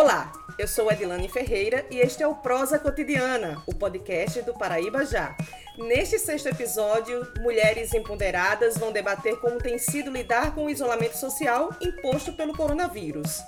Olá, eu sou Edilane Ferreira e este é o Prosa Cotidiana, o podcast do Paraíba Já. Neste sexto episódio, mulheres empoderadas vão debater como tem sido lidar com o isolamento social imposto pelo coronavírus.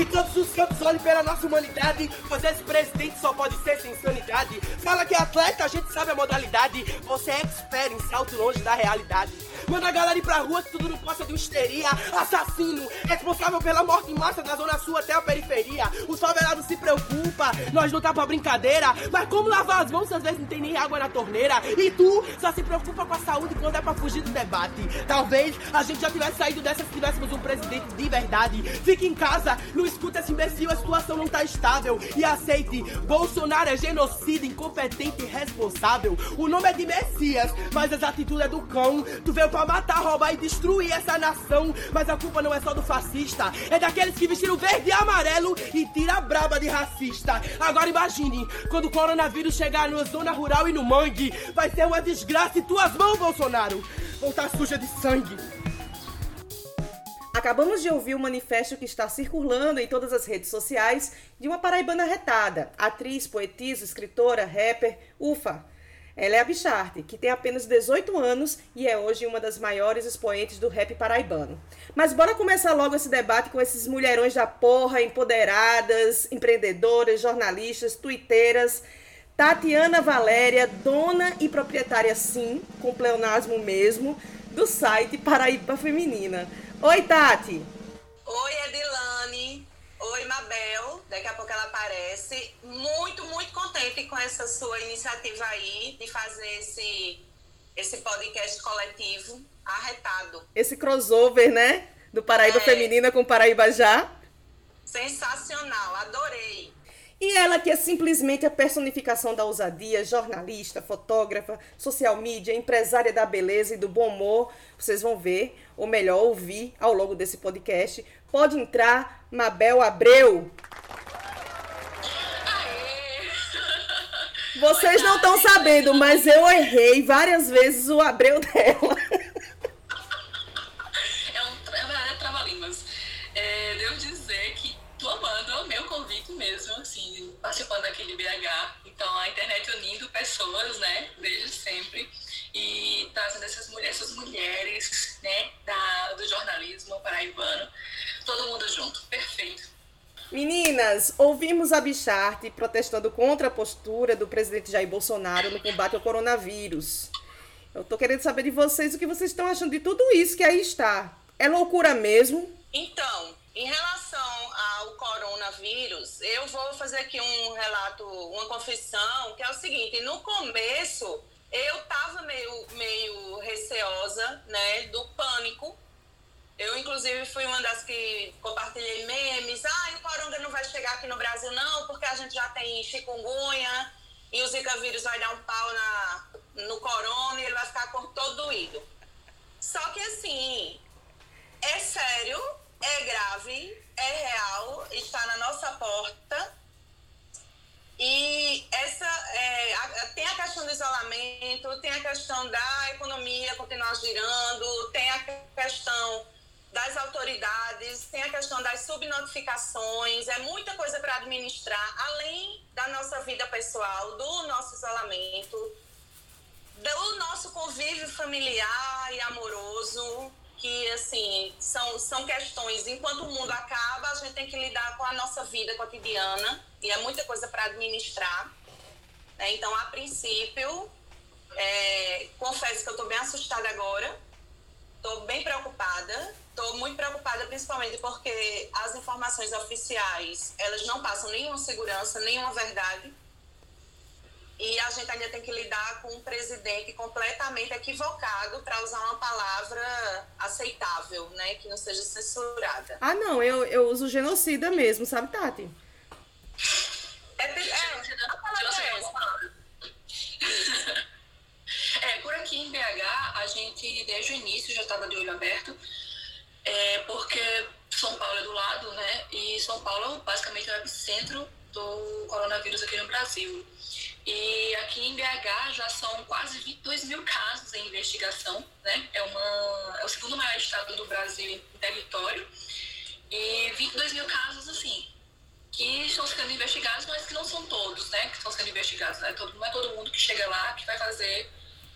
E todos os cantos olhem pela nossa humanidade, pois esse presidente só pode ser sem insanidade. Fala que é atleta, a gente sabe a modalidade. Você é expert em salto longe da realidade. Manda a galera ir pra rua que tudo não passa de histeria. Assassino, responsável pela morte em massa da zona sul até a periferia. O favelado se preocupa, nós não tá pra brincadeira. Mas como lavar as mãos se às vezes não tem nem água na torneira? E tu só se preocupa com a saúde quando é pra fugir do debate. Talvez a gente já tivesse saído dessa se tivéssemos um presidente de verdade. Fique em casa, não escuta esse imbecil, a situação não tá estável. E aceite, Bolsonaro é genocida, incompetente e responsável. O nome é de Messias, mas as atitudes é do cão. Tu veio pra matar, roubar e destruir essa nação. Mas a culpa não é só do fascista, é daqueles que vestiram verde e amarelo e tira a braba de racista. Agora imagine, quando o coronavírus chegar na zona rural e no mangue, vai ser uma desgraça em tuas mãos, Bolsonaro. Vão estar suja de sangue. Acabamos de ouvir o manifesto que está circulando em todas as redes sociais de uma paraibana retada, atriz, poetisa, escritora, rapper, ufa. Ela é a Bicharte, que tem apenas 18 anos e é hoje uma das maiores expoentes do rap paraibano. Mas bora começar logo esse debate com esses mulherões da porra, empoderadas, empreendedoras, jornalistas, tuiteiras. Tatiana Valéria, dona e proprietária sim, com pleonasmo mesmo, do site Paraíba Feminina. Oi, Tati. Oi, Edilane. Oi, Mabel. Daqui a pouco ela aparece. Muito, muito contente com essa sua iniciativa aí de fazer esse, esse podcast coletivo arretado. Esse crossover, né? Do Paraíba é. Feminina com Paraíba Já. Sensacional, adorei. E ela que é simplesmente a personificação da ousadia, jornalista, fotógrafa, social media, empresária da beleza e do bom humor. Vocês vão ver, ou melhor, ouvir ao longo desse podcast. Pode entrar, Mabel Abreu. Vocês não estão sabendo, mas eu errei várias vezes o Abreu dela. É um é trava-línguas. É, devo dizer que tô amando, amei o convite mesmo, assim, participando aqui de BH. Então, a internet unindo pessoas, né, desde sempre. E trazendo essas, essas mulheres, né, da, do jornalismo paraibano. Todo mundo junto, perfeito. Meninas, ouvimos a Bicharte protestando contra a postura do presidente Jair Bolsonaro no combate ao coronavírus. Eu tô querendo saber de vocês o que vocês estão achando de tudo isso que aí está. É loucura mesmo? Então, em relação ao coronavírus, eu vou fazer aqui um relato, uma confissão, que é o seguinte: no começo eu tava meio, meio receosa, né, do pânico. Eu, inclusive, fui uma das que compartilhei memes. Ah, o coronga não vai chegar aqui no Brasil, não, porque a gente já tem chikungunya e o Zika vírus vai dar um pau na, no corona e ele vai ficar todo doído. Só que, assim, é sério, é grave, é real, está na nossa porta. E essa é, a, tem a questão do isolamento, tem a questão da economia continuar girando, tem a questão das autoridades, tem a questão das subnotificações, é muita coisa para administrar, além da nossa vida pessoal, do nosso isolamento, do nosso convívio familiar e amoroso, que assim são, são questões. Enquanto o mundo acaba a gente tem que lidar com a nossa vida cotidiana e é muita coisa para administrar né? então a princípio é, confesso que eu estou bem assustada agora. Estou bem preocupada. Estou muito preocupada principalmente porque as informações oficiais elas não passam nenhuma segurança nenhuma verdade e a gente ainda tem que lidar com um presidente completamente equivocado para usar uma palavra aceitável, né? Que não seja censurada. Ah, não, eu, eu uso genocida mesmo, sabe, Tati? É, é, é, por aqui em BH, a gente desde o início já estava de olho aberto, é, porque São Paulo é do lado, né? E São Paulo basicamente é o epicentro do coronavírus aqui no Brasil. E aqui em BH já são quase 22 mil casos em investigação, né? É, uma, é o segundo maior estado do Brasil em território. E 22 mil casos, assim, que estão sendo investigados, mas que não são todos, né? Que estão sendo investigados, né? Todo, não é todo mundo que chega lá que vai fazer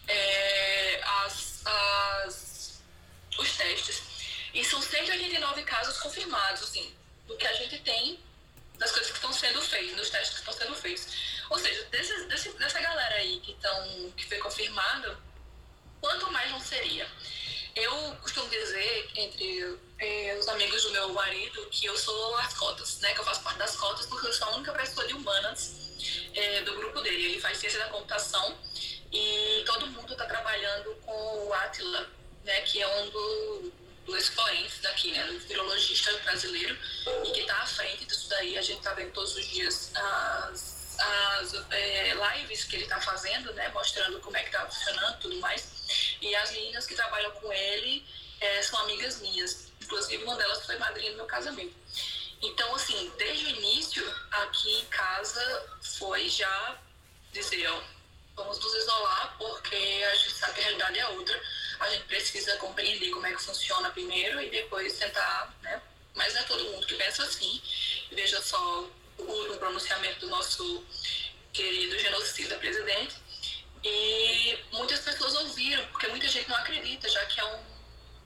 é, as, as, os testes. E são 189 casos confirmados, assim, do que a gente tem das coisas que estão sendo feitas, dos testes que estão sendo feitos. Ou seja, desse, desse, dessa galera aí que, tão, que foi confirmado, quanto mais não seria? Eu costumo dizer, entre é, os amigos do meu marido, que eu sou as cotas, né? Que eu faço parte das cotas, porque eu sou a única pessoa de humanas é, do grupo dele. Ele faz ciência da computação e todo mundo está trabalhando com o Atila, né? Que é um do, dos expoentes daqui, né? Do virologista brasileiro e que está à frente disso daí. A gente está vendo todos os dias as as é, lives que ele está fazendo, né, mostrando como é que está funcionando e tudo mais. E as meninas que trabalham com ele é, são amigas minhas. Inclusive, uma delas foi madrinha do meu casamento. Então, assim, desde o início, aqui em casa, foi já dizer, ó, vamos nos isolar porque a gente sabe que a realidade é outra. A gente precisa compreender como é que funciona primeiro e depois tentar, né? Mas não é todo mundo que pensa assim. Veja só o pronunciamento do nosso querido genocida presidente. E muitas pessoas ouviram, porque muita gente não acredita, já que é, um,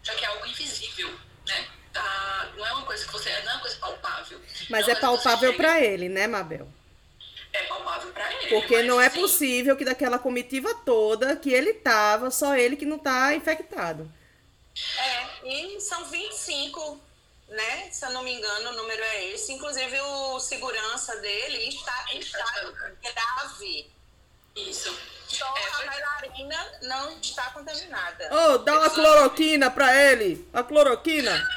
já que é algo invisível, né? Tá, não é uma coisa que você. Não é uma coisa palpável. Mas é, é palpável para ele, né, Mabel? É palpável para ele. Porque não é sim. possível que daquela comitiva toda que ele tava, só ele que não tá infectado. É, e são 25 né? Se eu não me engano, o número é esse. Inclusive, o segurança dele está em estado grave. Isso. Só é, a bailarina não está contaminada. Oh, dá uma cloroquina para ele. A cloroquina.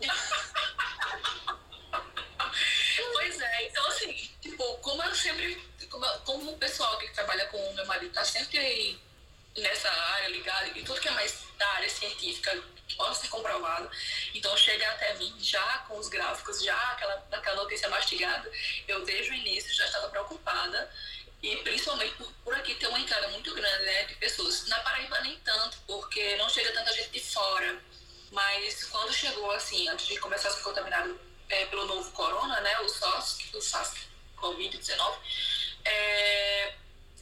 pois é, então assim, tipo, como eu sempre, como, como o pessoal que trabalha com o meu marido tá sempre nessa área ligado, e tudo que é mais da área científica pode ser comprovado. Então chega até mim já com os gráficos, já aquela, aquela notícia mastigada. Eu desde o início já estava preocupada e principalmente por, por aqui ter uma entrada muito grande né, de pessoas. Na Paraíba nem tanto, porque não chega tanta gente de fora. Mas quando chegou assim, antes de começar a ser contaminado é, pelo novo corona, né, o SARS, o SARS Covid-19, é,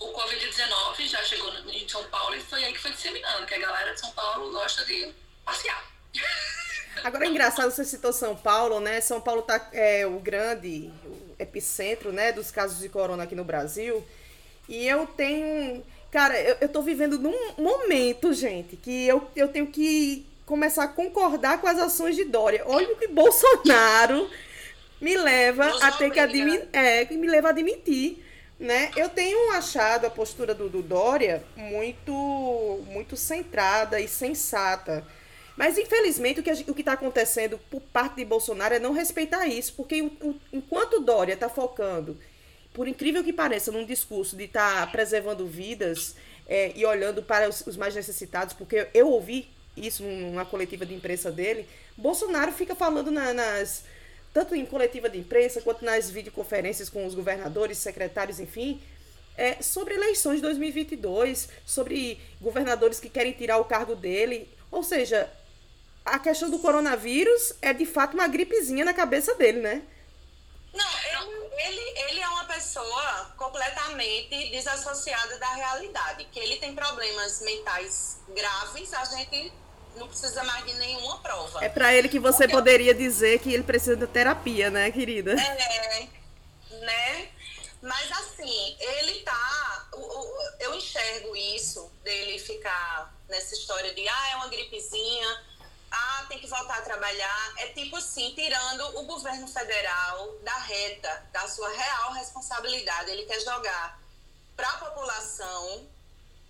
o Covid-19 já chegou em São Paulo e foi aí que foi disseminando, que a galera de São Paulo gosta de passear. Agora é engraçado, você citou São Paulo, né? São Paulo tá é, o grande o epicentro, né, dos casos de corona aqui no Brasil. E eu tenho. Cara, eu, eu tô vivendo num momento, gente, que eu, eu tenho que começar a concordar com as ações de Dória. Olha o que Bolsonaro me leva Nos a ter que admitir. É, me leva a admitir. Né? Eu tenho achado a postura do, do Dória muito, muito centrada e sensata mas, infelizmente, o que está acontecendo por parte de Bolsonaro é não respeitar isso, porque enquanto Dória está focando, por incrível que pareça, num discurso de estar tá preservando vidas é, e olhando para os, os mais necessitados, porque eu ouvi isso numa coletiva de imprensa dele, Bolsonaro fica falando na, nas tanto em coletiva de imprensa quanto nas videoconferências com os governadores, secretários, enfim, é, sobre eleições de 2022, sobre governadores que querem tirar o cargo dele. Ou seja, a questão do coronavírus é de fato uma gripezinha na cabeça dele, né? Não, ele, ele é uma pessoa completamente desassociada da realidade. Que ele tem problemas mentais graves, a gente não precisa mais de nenhuma prova. É para ele que você Porque... poderia dizer que ele precisa de terapia, né, querida? É, né? Mas assim, ele tá. Eu enxergo isso dele ficar nessa história de ah, é uma gripezinha ah, tem que voltar a trabalhar, é tipo assim, tirando o governo federal da reta, da sua real responsabilidade. Ele quer jogar para a população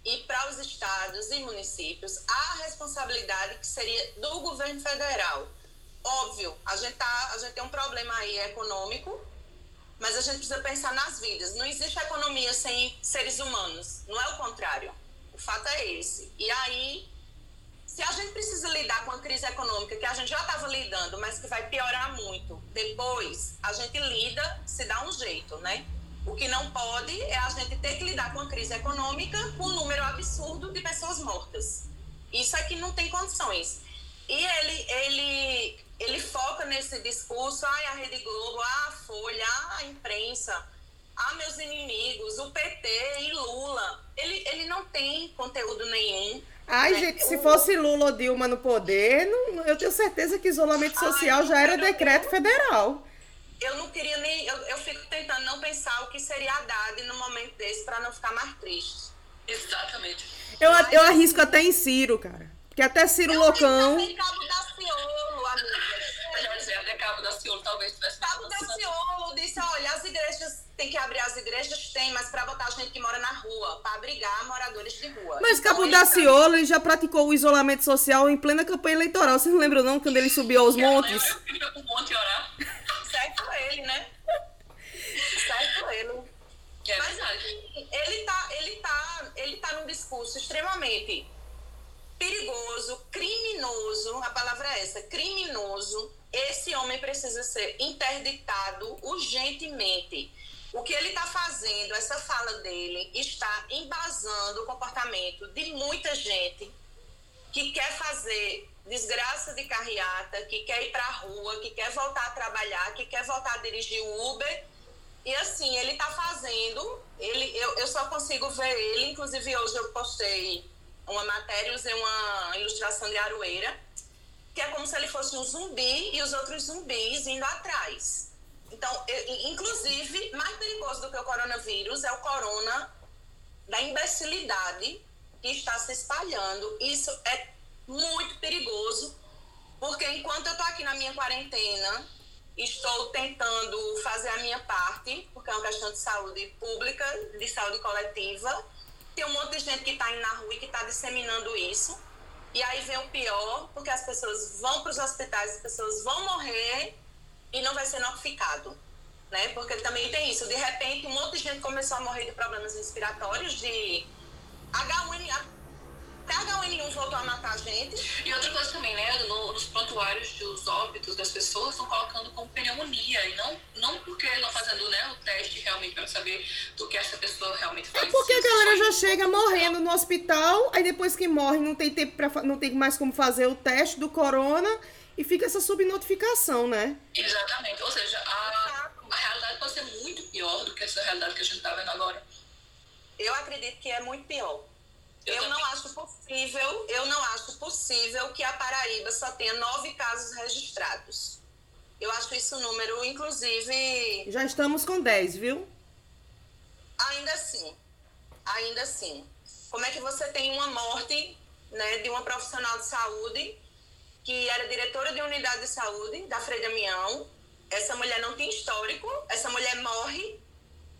e para os estados e municípios a responsabilidade que seria do governo federal. Óbvio, a gente, tá, a gente tem um problema aí econômico, mas a gente precisa pensar nas vidas. Não existe economia sem seres humanos, não é o contrário. O fato é esse. E aí se a gente precisa lidar com a crise econômica que a gente já estava lidando, mas que vai piorar muito depois, a gente lida, se dá um jeito, né? O que não pode é a gente ter que lidar com a crise econômica com um número absurdo de pessoas mortas. Isso é que não tem condições. E ele, ele, ele foca nesse discurso, ai, a Rede Globo, a Folha, a imprensa, ah, meus inimigos, o PT e Lula. Ele, ele não tem conteúdo nenhum. Ai, né? gente, se O- fosse Lula ou Dilma no poder, não- eu tenho certeza que isolamento Ai, social já era decreto federal. Eu não queria nem. Eu, eu fico tentando não pensar o que seria Haddad no momento desse para não ficar mais triste. Exatamente. Eu, eu arrisco até em Ciro, cara. Porque até Ciro Loucão. Tem Cabo Daciolo, amiga. Eu já dizer, até Cabo da Ciolo talvez tivesse Cabo Daciolo disse: olha, as igrejas tem que abrir as igrejas, tem, mas para botar gente que mora na rua, para abrigar moradores de rua. Mas Então, Cabo Daciolo ele já praticou o isolamento social em plena campanha eleitoral. Vocês não lembram, não, quando ele subiu aos montes? Eu queria pro monte orar. Tá- Certo ele, né? certo ele. Que é Mas verdade. assim, ele tá, ele tá, ele tá num discurso extremamente perigoso, criminoso, a palavra é essa, criminoso. Esse homem precisa ser interditado urgentemente. O que ele está fazendo, essa fala dele, está embasando o comportamento de muita gente que quer fazer desgraça de carreata, que quer ir para a rua, que quer voltar a trabalhar, que quer voltar a dirigir o Uber. E assim, ele está fazendo, ele, eu, eu só consigo ver ele, inclusive hoje eu postei uma matéria, usei uma ilustração de Aroeira, que é como se ele fosse um zumbi e os outros zumbis indo atrás. Então, eu- inclusive, mais perigoso do que o coronavírus é o corona da imbecilidade que está se espalhando. Isso é muito perigoso, porque enquanto eu estou aqui na minha quarentena, estou tentando fazer a minha parte, porque é uma questão de saúde pública, de saúde coletiva. Tem um monte de gente que está indo na rua e que está disseminando isso. E aí vem o pior, porque as pessoas vão para os hospitais, as pessoas vão morrer e não vai ser notificado. Né? Porque também tem isso. De repente, um monte de gente começou a morrer de problemas respiratórios, de H1N1. Até H1N1 voltou a matar a gente. E outra coisa também, né? no- nos prontuários dos óbitos das pessoas estão colocando como pneumonia. E não, não porque estão fazendo né, o teste realmente para saber do que essa pessoa realmente faz. É porque a galera já chega morrendo no hospital, aí depois que morre não tem tempo pra, fa- não tem mais como fazer o teste do corona e fica essa subnotificação, né? Exatamente. Ou seja, a, a realidade pode ser muito pior do que essa realidade que a gente está vendo agora. Eu acredito que é muito pior. Eu não acho possível, eu não acho possível que a Paraíba só tenha nove casos registrados. Eu acho isso um número, inclusive, Já estamos com 10, viu? ainda assim, ainda assim. Como é que você tem uma morte né, de uma profissional de saúde que era diretora de unidade de saúde da Frei Damião? Essa mulher não tem histórico, essa mulher morre.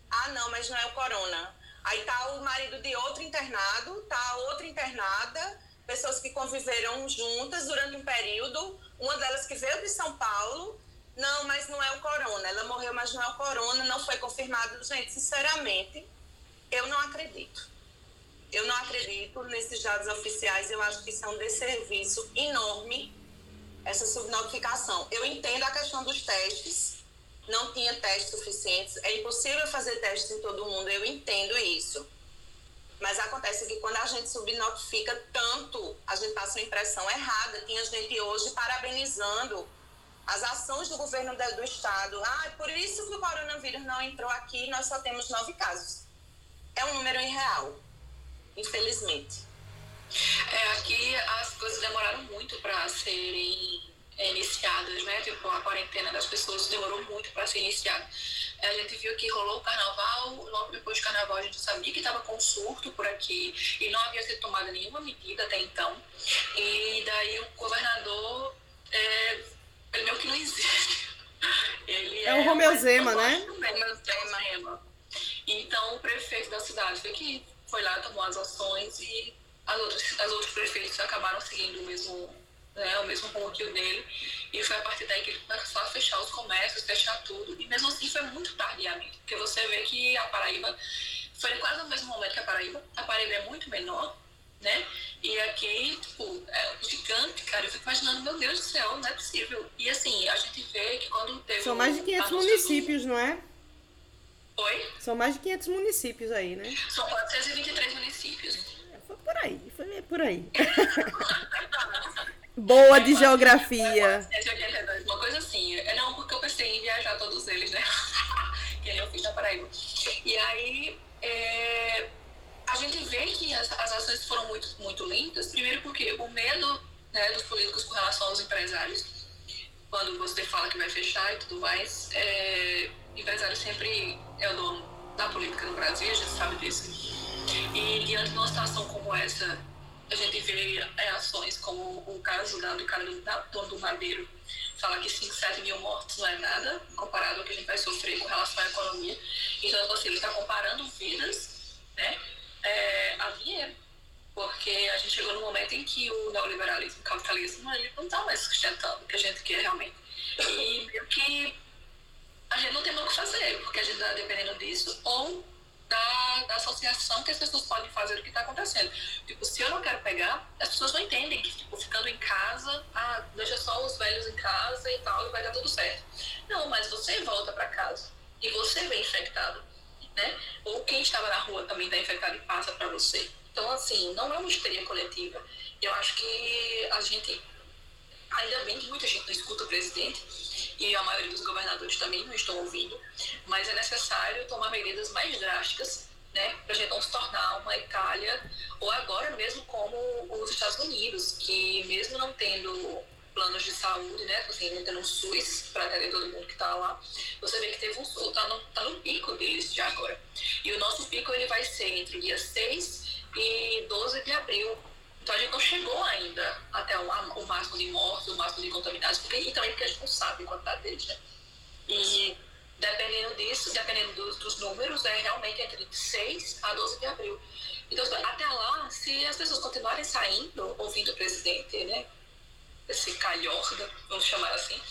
Ah, não, mas não é o corona. Aí tá o marido de outro internado, tá outra internada, pessoas que conviveram juntas durante um período, uma delas que veio de São Paulo. Não, mas não é o corona. Ela morreu, mas não é o corona, não foi confirmado. Gente, sinceramente, eu não acredito. Eu não acredito nesses dados oficiais. Eu acho que isso é um desserviço enorme, essa subnotificação. Eu entendo a questão dos testes, não tinha testes suficientes. É impossível fazer testes em todo mundo, eu entendo isso. Mas acontece que quando a gente subnotifica tanto, a gente passa uma impressão errada. Tinha gente hoje parabenizando as ações do governo do estado. Ah, por isso que o coronavírus não entrou aqui, nós só temos nove casos. É um número irreal, infelizmente. É, aqui as coisas demoraram muito para serem iniciadas, né? Tipo, a quarentena das pessoas demorou muito para ser iniciada. É, A gente viu que rolou o carnaval, logo depois do carnaval a gente sabia que estava com surto por aqui e não havia sido tomada nenhuma medida até então. E daí o governador, é, ele meio que não existe. Ele É o Romeu Zema, né? é Zema. Então o prefeito da cidade foi que foi lá, tomou as ações e as outras, as outros prefeitos acabaram seguindo o mesmo, né, o mesmo rumo que o dele. E foi a partir daí que ele começou a fechar os comércios, fechar tudo. E mesmo assim foi muito tardiamente, porque você vê que a Paraíba foi quase no mesmo momento que a Paraíba. A Paraíba é muito menor, né? E aqui, tipo, é gigante, cara. Eu fico imaginando, meu Deus do céu, não é possível. E assim, a gente vê que quando teve. São mais de o 500 anúncio do- municípios, não é? Oi? São mais de 500 municípios aí, né? São 423 municípios. Foi por aí, foi é por aí. Boa de geografia. 182, uma coisa assim. é não porque eu pensei em viajar todos eles, né? que eu fiz na Paraíba. E aí, é, a gente vê que as, as ações foram muito, muito lentas, primeiro porque o medo né, dos políticos com relação aos empresários, quando você fala que vai fechar e tudo mais, é, empresário sempre é o dono da política no Brasil, a gente sabe disso. E diante de uma situação como essa, a gente vê é, ações como o caso do cara do, dono do Madeiro, fala que 5, 7 mil mortos não é nada comparado ao que a gente vai sofrer com relação à economia. Então, assim, ele está comparando vidas né, é, a dinheiro porque a gente chegou no momento em que o neoliberalismo, o capitalismo, ele não está mais sustentando o que a gente quer realmente. E meio que a gente não tem mais o que fazer, porque a gente está dependendo disso, ou da, da, associação que as pessoas podem fazer o que está acontecendo. Tipo, se eu não quero pegar, as pessoas não entendem que, tipo, ficando em casa, ah, deixa só os velhos em casa e tal, e vai dar tudo certo. Não, mas você volta para casa e você vem infectado, né? Ou quem estava na rua também está infectado e passa para você. Então, assim, não é uma histeria coletiva. Eu acho que a gente, ainda bem que muita gente não escuta o presidente, e a maioria dos governadores também não estão ouvindo, mas é necessário tomar medidas mais drásticas, né, para a gente não se tornar uma Itália, ou agora mesmo como os Estados Unidos, que mesmo não tendo planos de saúde, né, assim, não tendo um SUS para atender todo mundo que está lá, você vê que teve um tá no, tá no pico deles já agora. E o nosso pico ele vai ser entre o dia 6 e 12 de abril. Então a gente não chegou ainda até o, o máximo de mortes, o máximo de contaminados, porque, e também porque a gente não sabe a quantidade deles, né? E dependendo disso, dependendo dos, dos números, é realmente entre 6 a 12 de abril. Então, até lá, se as pessoas continuarem saindo, ouvindo o presidente, né? Esse calhorda, vamos chamar assim,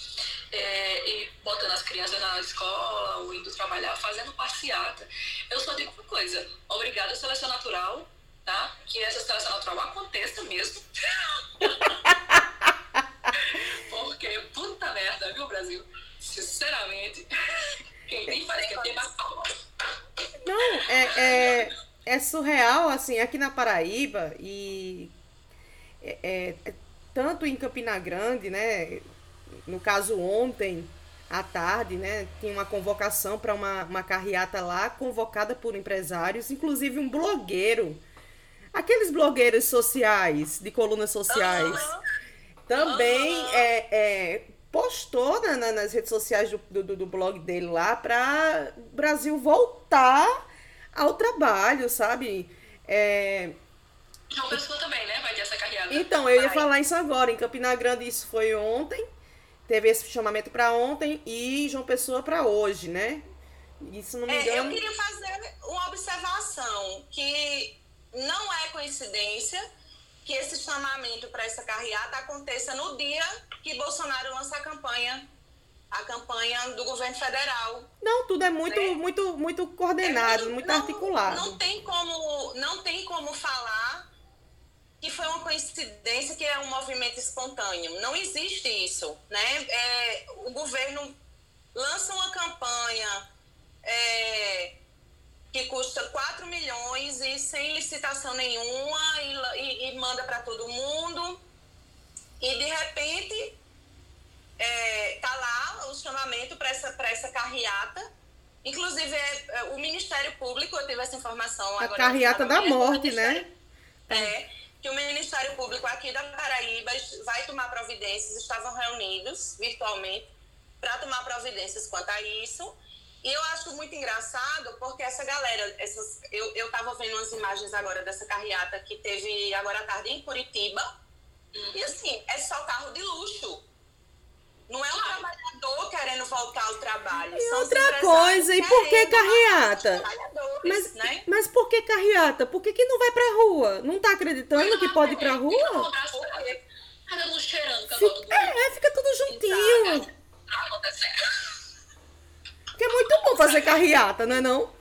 é, e botando as crianças na escola, ou indo trabalhar, fazendo passeata. Eu só digo uma coisa: obrigada, seleção natural, tá? Que essa seleção natural aconteça mesmo. Porque, puta merda, viu, Brasil? Sinceramente, quem tem faz que tem mais Não, é, é, é surreal, assim, aqui na Paraíba e é, é, é, tanto em Campina Grande, né? No caso ontem à tarde, né? Tinha uma convocação para uma, uma carreata lá, convocada por empresários, inclusive um blogueiro Aqueles blogueiros sociais, de colunas sociais, uhum. também uhum. É, é, postou na, na, nas redes sociais do, do, do blog dele lá para o Brasil voltar ao trabalho, sabe? É... João Pessoa também, né? Vai ter essa carreada. Então, eu ia falar isso agora. Em Campina Grande, isso foi ontem. Teve esse chamamento para ontem e João Pessoa para hoje, né? Isso não me engano. É, eu queria fazer uma observação que não é coincidência que esse chamamento para essa carreata aconteça no dia que Bolsonaro lança a campanha a campanha do governo federal. Não, tudo é muito né? muito muito coordenado, é muito, muito não, articulado. Não tem como não tem como falar que foi uma coincidência que é um movimento espontâneo. Não existe isso, né? É, o governo lança uma campanha é, que custa 4 milhões e sem licitação nenhuma e, e, e manda para todo mundo. E de repente é, tá lá o chamamento para essa, essa carreata. Inclusive, é, é, o Ministério Público, eu tive essa informação A agora. carreata da morte, né? É, que o Ministério Público aqui da Paraíba vai tomar providências, estavam reunidos virtualmente para tomar providências quanto a isso. E eu acho muito engraçado porque essa galera, essas, eu, eu tava vendo umas imagens agora dessa carreata que teve agora à tarde em Curitiba. Uhum. E assim, é só carro de luxo. Não é um trabalhador querendo voltar ao trabalho. E outra coisa, e por que carreata? Mas, né? mas por que carreata? Por que, que não vai pra rua? Não tá acreditando que pode ir pra rua? Fica, é, fica tudo juntinho. Tá acontecendo. Que é muito bom fazer carreata, não é não?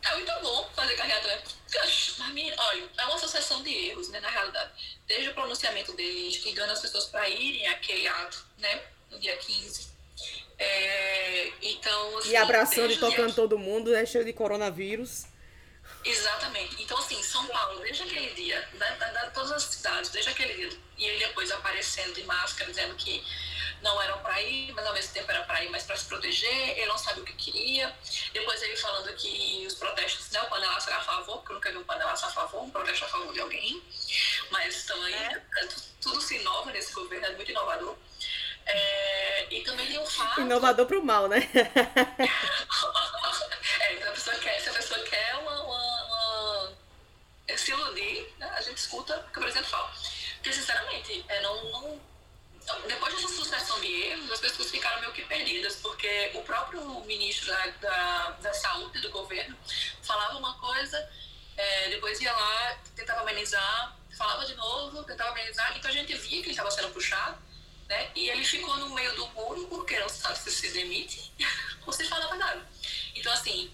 É muito bom fazer carreata, né? Porque, olha, é uma sucessão de erros, né, na realidade. Desde o pronunciamento dele, instigando as pessoas para irem àquele ato, né, no dia 15. É, então, assim, E abraçando e tocando dia... todo mundo, né, cheio de coronavírus. Exatamente. Então, assim, São Paulo, desde aquele dia, né, da, da, todas as cidades, desde aquele dia, e ele depois aparecendo de máscara, dizendo que não eram para ir, mas ao mesmo tempo era para ir mais para se proteger, ele não sabe o que queria. Depois ele falando que os protestos, né, o panelaço era a favor, porque eu nunca vi um panelaço a favor, um protesto a favor de alguém. Mas estão aí, é. é tudo se inova nesse governo, é muito inovador. É, e também tem o fato. Inovador pro mal, né? é, se a pessoa quer, se a pessoa quer uma, uma, uma se iludir, né, a gente escuta o que o presidente fala. Porque, sinceramente, é, não, não, depois dessa sucessão de erros, as pessoas ficaram meio que perdidas, porque o próprio ministro da, da, saúde do governo falava uma coisa, é, depois ia lá, tentava amenizar, falava de novo, tentava amenizar, então a gente via que ele estava sendo puxado né? E ele ficou no meio do muro porque não sabe se se demite ou se fala nada. Então, assim,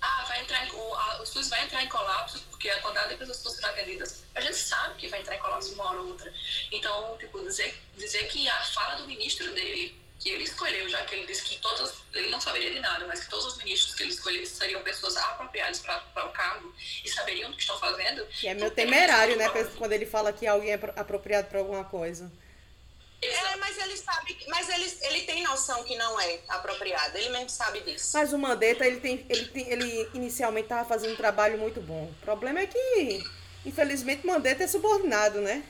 ah, vai entrar em, o, a, o SUS vai entrar em colapso porque a quantidade de pessoas que estão sendo atendidas, a gente sabe que vai entrar em colapso uma hora ou outra. Então, tipo, dizer, dizer que a fala do ministro dele, que ele escolheu, já que ele disse que todos, ele não saberia de nada, mas que todos os ministros que ele escolheu seriam pessoas apropriadas para o cargo e saberiam o que estão fazendo. Que é meu temerário, né, quando ele fala que alguém é apropriado para alguma coisa. É, mas ele sabe, mas ele, ele tem noção que não é apropriado, ele mesmo sabe disso. Mas o Mandetta, ele, tem, ele, tem, ele inicialmente estava fazendo um trabalho muito bom. O problema é que, infelizmente, o Mandetta é subordinado, né?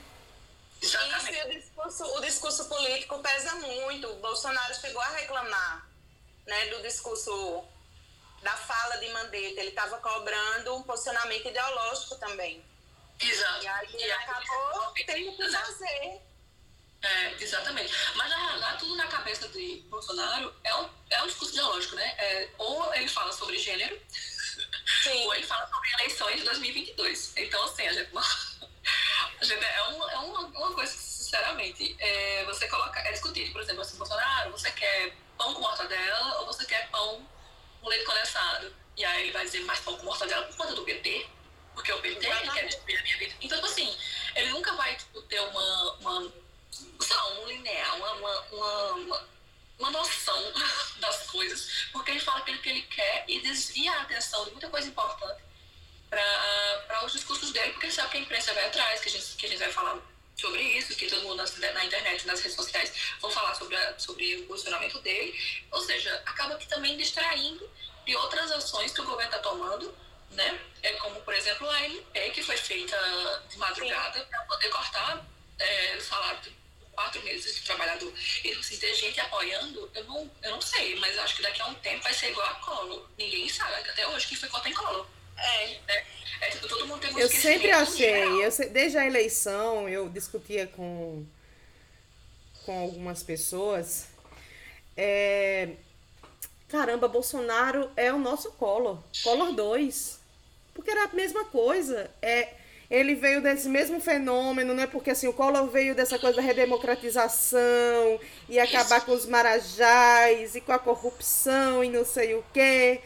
Isso, e o discurso, o discurso político pesa muito. O Bolsonaro chegou a reclamar né, do discurso, da fala de Mandetta. Ele estava cobrando um posicionamento ideológico também. Exato. E aí ele acabou tendo que fazer é, exatamente. Mas, na realidade, tudo na cabeça de Bolsonaro é um, é um discurso ideológico, né? É, ou ele fala sobre gênero, Sim. ou ele fala sobre eleições de 2022. Então, assim, a gente, a gente é, uma, é uma, uma coisa que, sinceramente, é, você coloca, é discutido, por exemplo, assim, Bolsonaro, você quer pão com mortadela ou você quer pão com leite condensado? E aí ele vai dizer mais pão com mortadela por conta do PT, porque o PT quer destruir a minha vida. Então, tipo assim, ele nunca vai tipo, ter uma, uma só um linear, uma, uma, uma, uma, noção das coisas, porque ele fala aquilo que ele quer e desvia a atenção de muita coisa importante para os discursos dele, porque ele sabe que a imprensa vai atrás, que a gente, que a gente vai falar sobre isso, que todo mundo na, na internet, nas redes sociais, vão falar sobre, a, sobre o posicionamento dele. Ou seja, acaba que também distraindo de outras ações que o governo está tomando, né? É como, por exemplo, a MP, que foi feita de madrugada para poder cortar é, o salário quatro meses de trabalhador. E assim, ter gente apoiando, eu não, eu não sei, mas acho que daqui a um tempo vai ser igual a colo. Ninguém sabe, até hoje quem foi votar em colo. É, é, é tipo, todo mundo tem Eu sempre achei, eu, desde a eleição, eu discutia com, com algumas pessoas. É, caramba, Bolsonaro é o nosso colo, Collor 2. Porque era a mesma coisa. É, ele veio desse mesmo fenômeno, né? Porque assim, o Collor veio dessa coisa da redemocratização e acabar com os marajás e com a corrupção e não sei o quê.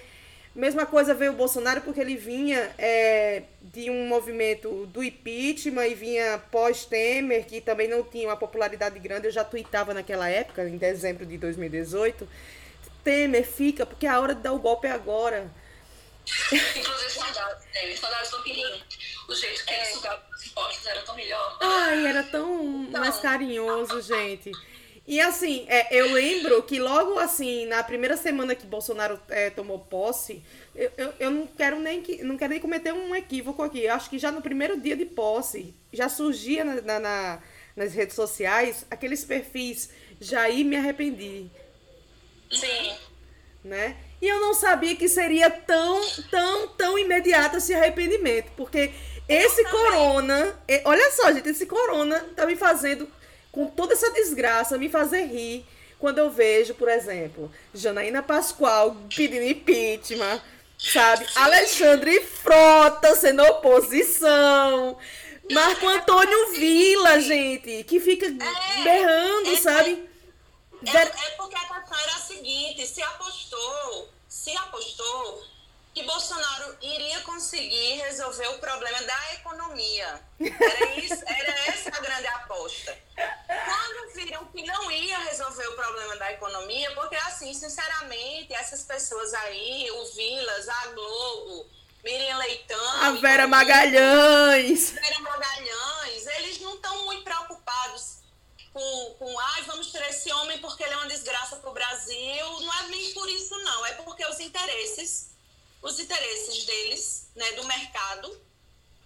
Mesma coisa veio o Bolsonaro porque ele vinha é, de um movimento do impeachment e vinha pós-Temer, que também não tinha uma popularidade grande. Eu já tuitava naquela época, em dezembro de 2018. Temer fica, porque a hora de dar o golpe é agora. Inclusive saudades, né? Saudades do Pirinho. O jeito que é. ele sugava os impostos era tão melhor. Ai, era tão então, mais carinhoso, gente. E assim, é, eu lembro que logo assim, na primeira semana que Bolsonaro é, tomou posse, eu, eu, eu, não quero nem que, não quero nem cometer um equívoco aqui. Eu acho que já no primeiro dia de posse já surgia na, na, na nas redes sociais aqueles perfis Jair me arrependi. Sim. Né? E eu não sabia que seria tão, tão, tão imediato esse arrependimento. Porque esse corona, olha só, gente, esse corona tá me fazendo, com toda essa desgraça, me fazer rir quando eu vejo, por exemplo, Janaína Pascoal pedindo impeachment, sabe? Alexandre Frota sendo oposição. Marco Antônio Vila, gente, que fica é, berrando, é, sabe? É, é, porque a questão era a seguinte: se apostou, se apostou que Bolsonaro iria conseguir resolver o problema da economia. Era, isso, era essa a grande aposta. Quando viram que não ia resolver o problema da economia, porque assim, sinceramente, essas pessoas aí, o Vilas, a Globo, Miriam Leitão... A Vera Magalhães! com, com ah, vamos tirar esse homem porque ele é uma desgraça para o Brasil. Não é nem por isso, não. É porque os interesses, os interesses deles, né, do mercado,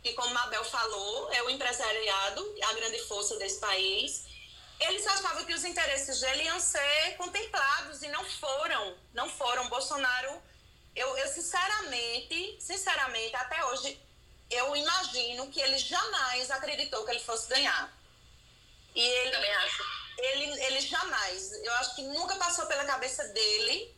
que como Mabel falou, é o empresariado, a grande força desse país. Eles achavam que os interesses dele iam ser contemplados e não foram. Não foram. Bolsonaro, eu, eu sinceramente, sinceramente, até hoje, eu imagino que ele jamais acreditou que ele fosse ganhar e ele, Também acho. ele, ele jamais, eu acho que nunca passou pela cabeça dele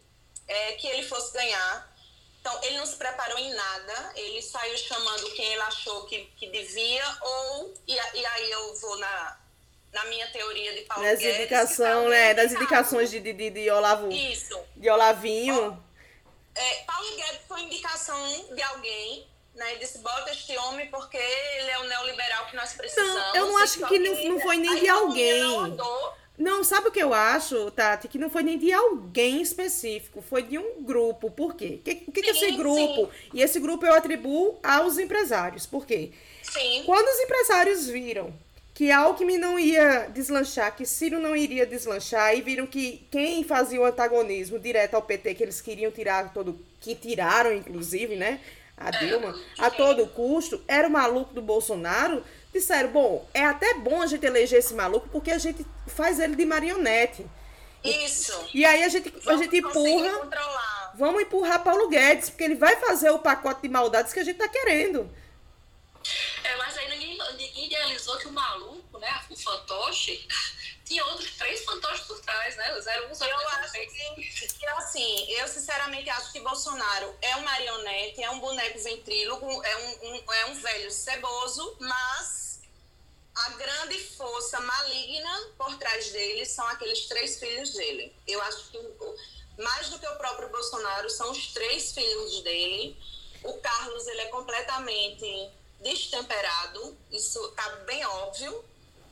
é, que ele fosse ganhar. Então, ele não se preparou em nada, ele saiu chamando quem ele achou que, que devia, ou, e, e aí eu vou na, na minha teoria de Paulo Nas Guedes. indicação, tá né? Das indicações de, de, de, de Olavo. Isso. De Olavinho. É, Paulo Guedes foi indicação de alguém, né? Ele disse, bota este homem porque ele é o neoliberal que nós precisamos. Não, eu não acho que não- não foi nem de não alguém. Não, sabe o que eu acho, Tati? Que não foi nem de alguém específico, foi de um grupo. Por quê? O que, que é esse Sim, grupo? E esse grupo eu atribuo aos empresários. Por quê? Sim. Quando os empresários viram que Alckmin não ia deslanchar, que Ciro não iria deslanchar, e viram que quem fazia o antagonismo direto ao PT, que eles queriam tirar todo. que tiraram, inclusive, né? A Dilma, a todo custo, era o maluco do Bolsonaro. Disseram, bom, é até bom a gente eleger esse maluco porque a gente faz ele de marionete. Isso. E aí a gente, a Vamos gente conseguir empurra, vamos empurrar Paulo Guedes, porque ele vai fazer o pacote de maldades que a gente tá querendo. É, mas aí ninguém, ninguém idealizou que o maluco, né, o fantoche, tinha outros três fantoches por trás, né? O 01, 02, Eu acho 03. que, que, assim, eu sinceramente acho que Bolsonaro é um marionete, é um boneco ventríloco, é um, um- é um velho ceboso, mas a grande força maligna por trás dele são aqueles três filhos dele. Eu acho que mais do que o próprio Bolsonaro são os três filhos dele. O Carlos, ele é completamente destemperado, isso tá bem óbvio.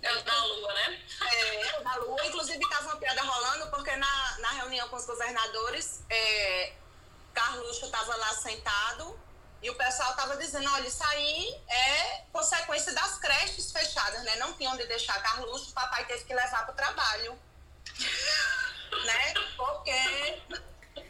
É o da Lua, né? É, da Lua. Inclusive, estava uma piada rolando, porque na, na reunião com os governadores, é, Carluxo estava lá sentado e o pessoal estava dizendo: olha, isso aí é consequência das creches fechadas, né? Não tinha onde deixar Carluxo, o papai teve que levar para o trabalho. né? Porque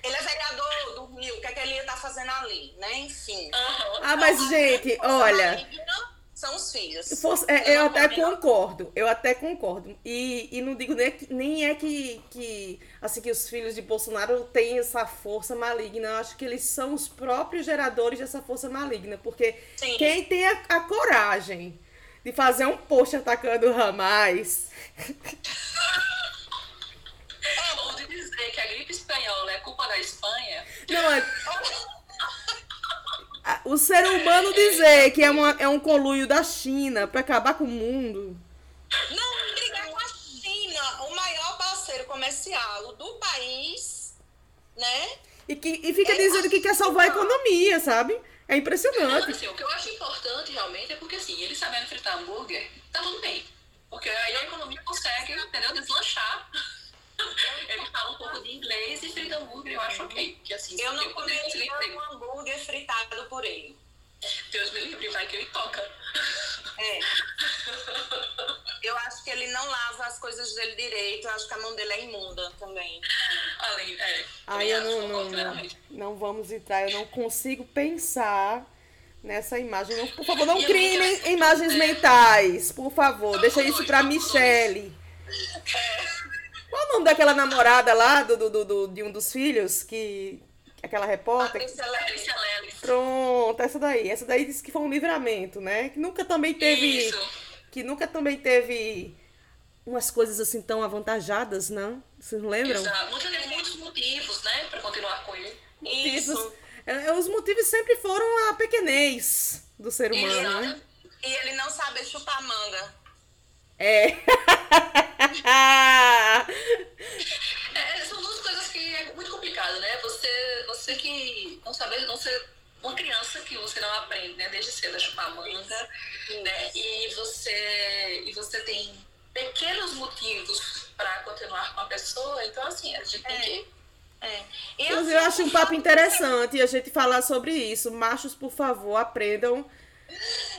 ele é vereador do Rio, o que, é que ele ia estar fazendo ali, né? Enfim. Aham. Ah, mas, Então, gente, olha. maligna São os filhos. Fosse- é, eu não até concordo, eu até concordo. E, e não digo nem, que- nem é que, que, assim, que os filhos de Bolsonaro têm essa força maligna. Eu acho que eles são os próprios geradores dessa força maligna. Porque Sim. quem tem a, a coragem de fazer um post atacando o Ramais. É, de dizer que a gripe espanhola é culpa da Espanha, Não, é. O ser humano dizer que é, uma, é um conluio da China pra acabar com o mundo. Não, brigar com a China, o maior parceiro comercial do país, né? E, que, e fica É dizendo que quer salvar a economia, sabe? É Não, impressionante. assim, o que eu acho importante realmente é porque assim, ele sabendo fritar hambúrguer, tá tudo bem. Porque aí a economia consegue, entendeu? Deslanchar. Ele fala um pouco de inglês e frita hambúrguer, eu acho ok. Que assim, Eu não comeria um hambúrguer fritado por ele. Deus me livre, vai que ele toca. É. Eu acho que ele não lava as coisas dele direito, eu acho que a mão dele é imunda também. Além, é. Aí eu não, não, não, não vamos entrar, eu não consigo pensar nessa imagem. Não, por favor, não eu criem imagens mentais, por favor. Deixa isso pra Michelle. O nome daquela namorada lá do, do, do- de um dos filhos? Que. Aquela repórter? Patrícia Leles. Pronto, essa daí. Essa daí disse que foi um livramento, né? Que nunca também teve. Isso. Que nunca também teve umas coisas assim tão avantajadas, não? Vocês não lembram? Exato. Teve muitos motivos, né, pra continuar com ele. Isso. Motivos- é, os motivos sempre foram a pequenez do ser humano, né? Exato. E ele não sabe chupar manga. É. É, são duas coisas que é muito complicado, né? Você, você que não sabe, não ser uma criança que você não aprende, né? Desde cedo a chupar manga, né? E você, e você tem pequenos motivos para continuar com a pessoa, então assim, a gente tem É. que É. E assim, eu acho um papo interessante a gente falar sobre isso. Machos, por favor, aprendam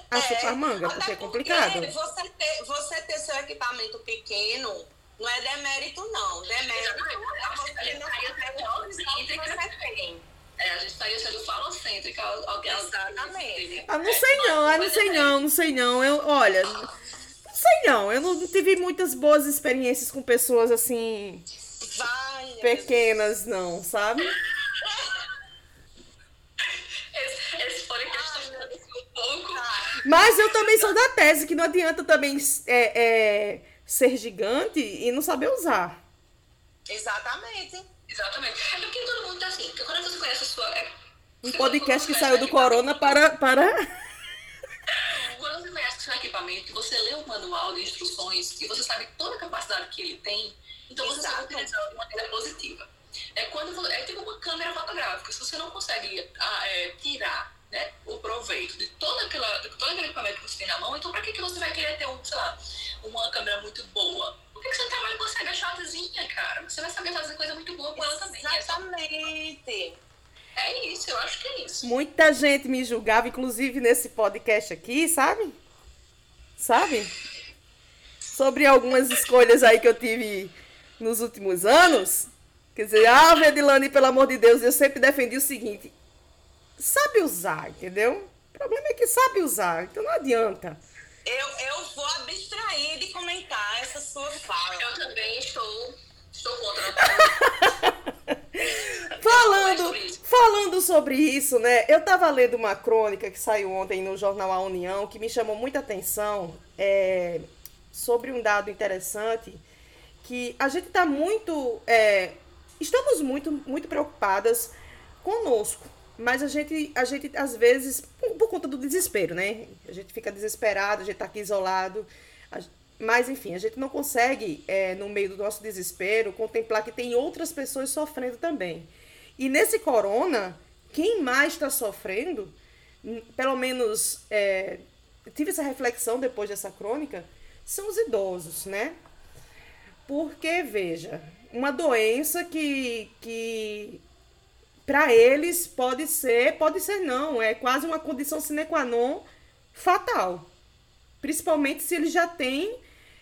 a É, chupar manga, porque é complicado. Você ter, você ter seu equipamento pequeno não é demérito, não. Demérito é você não ter o que você tem. É, a gente excêntrica, alguém. Exatamente. Ah, não sei não, ah, não sei não, não sei não. Eu, olha, não sei não. Eu não tive muitas boas experiências com pessoas assim Vai. pequenas, não, sabe? Esse, esse podcast me um pouco. Mas eu também sou da tese que não adianta também é, é, ser gigante e não saber usar. Exatamente. Exatamente. É porque todo mundo tá assim, porque quando você conhece a sua. É, Um podcast que saiu do corona para. para... Quando você conhece o seu equipamento, você lê o manual de instruções e você sabe toda a capacidade que ele tem, então você Exato. sabe utilizar de maneira positiva. É quando é tipo uma câmera fotográfica. Se você não consegue ah, é, tirar né, o proveito de, toda aquela, de todo aquele equipamento que você tem na mão, então para que, que você vai querer ter um, sei lá, uma câmera muito boa? Por que, que você não trabalha com a Sega shotzinha, cara? Você vai saber fazer coisa muito boa com ela também. É, Exatamente. é isso, eu acho que é isso. Muita gente me julgava, inclusive nesse podcast aqui, sabe? Sabe? Sobre algumas escolhas aí que eu tive nos últimos anos. Quer dizer, ah, Vedilane, pelo amor de Deus, eu sempre defendi o seguinte: sabe usar, entendeu? O problema é que sabe usar, então não adianta. Eu, eu vou abstrair de comentar essa sua fala. Eu também estou, estou contra. Falando, sobre isso. falando sobre isso, né? Eu tava lendo uma crônica que saiu ontem no jornal A União que me chamou muita atenção é, sobre um dado interessante que a gente tá muito, é, estamos muito, muito preocupadas conosco, mas a gente, a gente às vezes por, por conta do desespero, né? A gente fica desesperado, a gente tá aqui isolado. a- mas, enfim, a gente não consegue, é, no meio do nosso desespero, contemplar que tem outras pessoas sofrendo também. E nesse corona, quem mais está sofrendo, pelo menos é, tive essa reflexão depois dessa crônica, são os idosos, né? Porque, veja, uma doença que, que para eles pode ser, pode ser não, é quase uma condição sine qua non fatal. Principalmente se eles já têm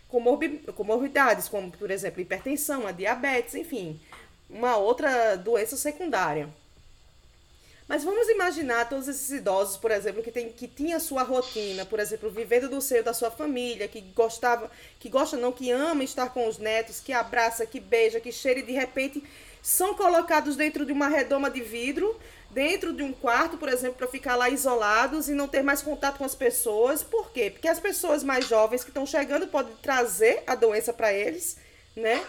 comorbi- comorbidades, como, por exemplo, hipertensão, a diabetes, enfim, uma outra doença secundária. Mas vamos imaginar todos esses idosos, por exemplo, que, tem, que tinha sua rotina, por exemplo, vivendo do seio da sua família, que gostava, que gosta não, que ama estar com os netos, que abraça, que beija, que cheira e de repente são colocados dentro de uma redoma de vidro, dentro de um quarto, por exemplo, para ficar lá isolados e não ter mais contato com as pessoas. Por quê? Porque as pessoas mais jovens que estão chegando podem trazer a doença para eles, né?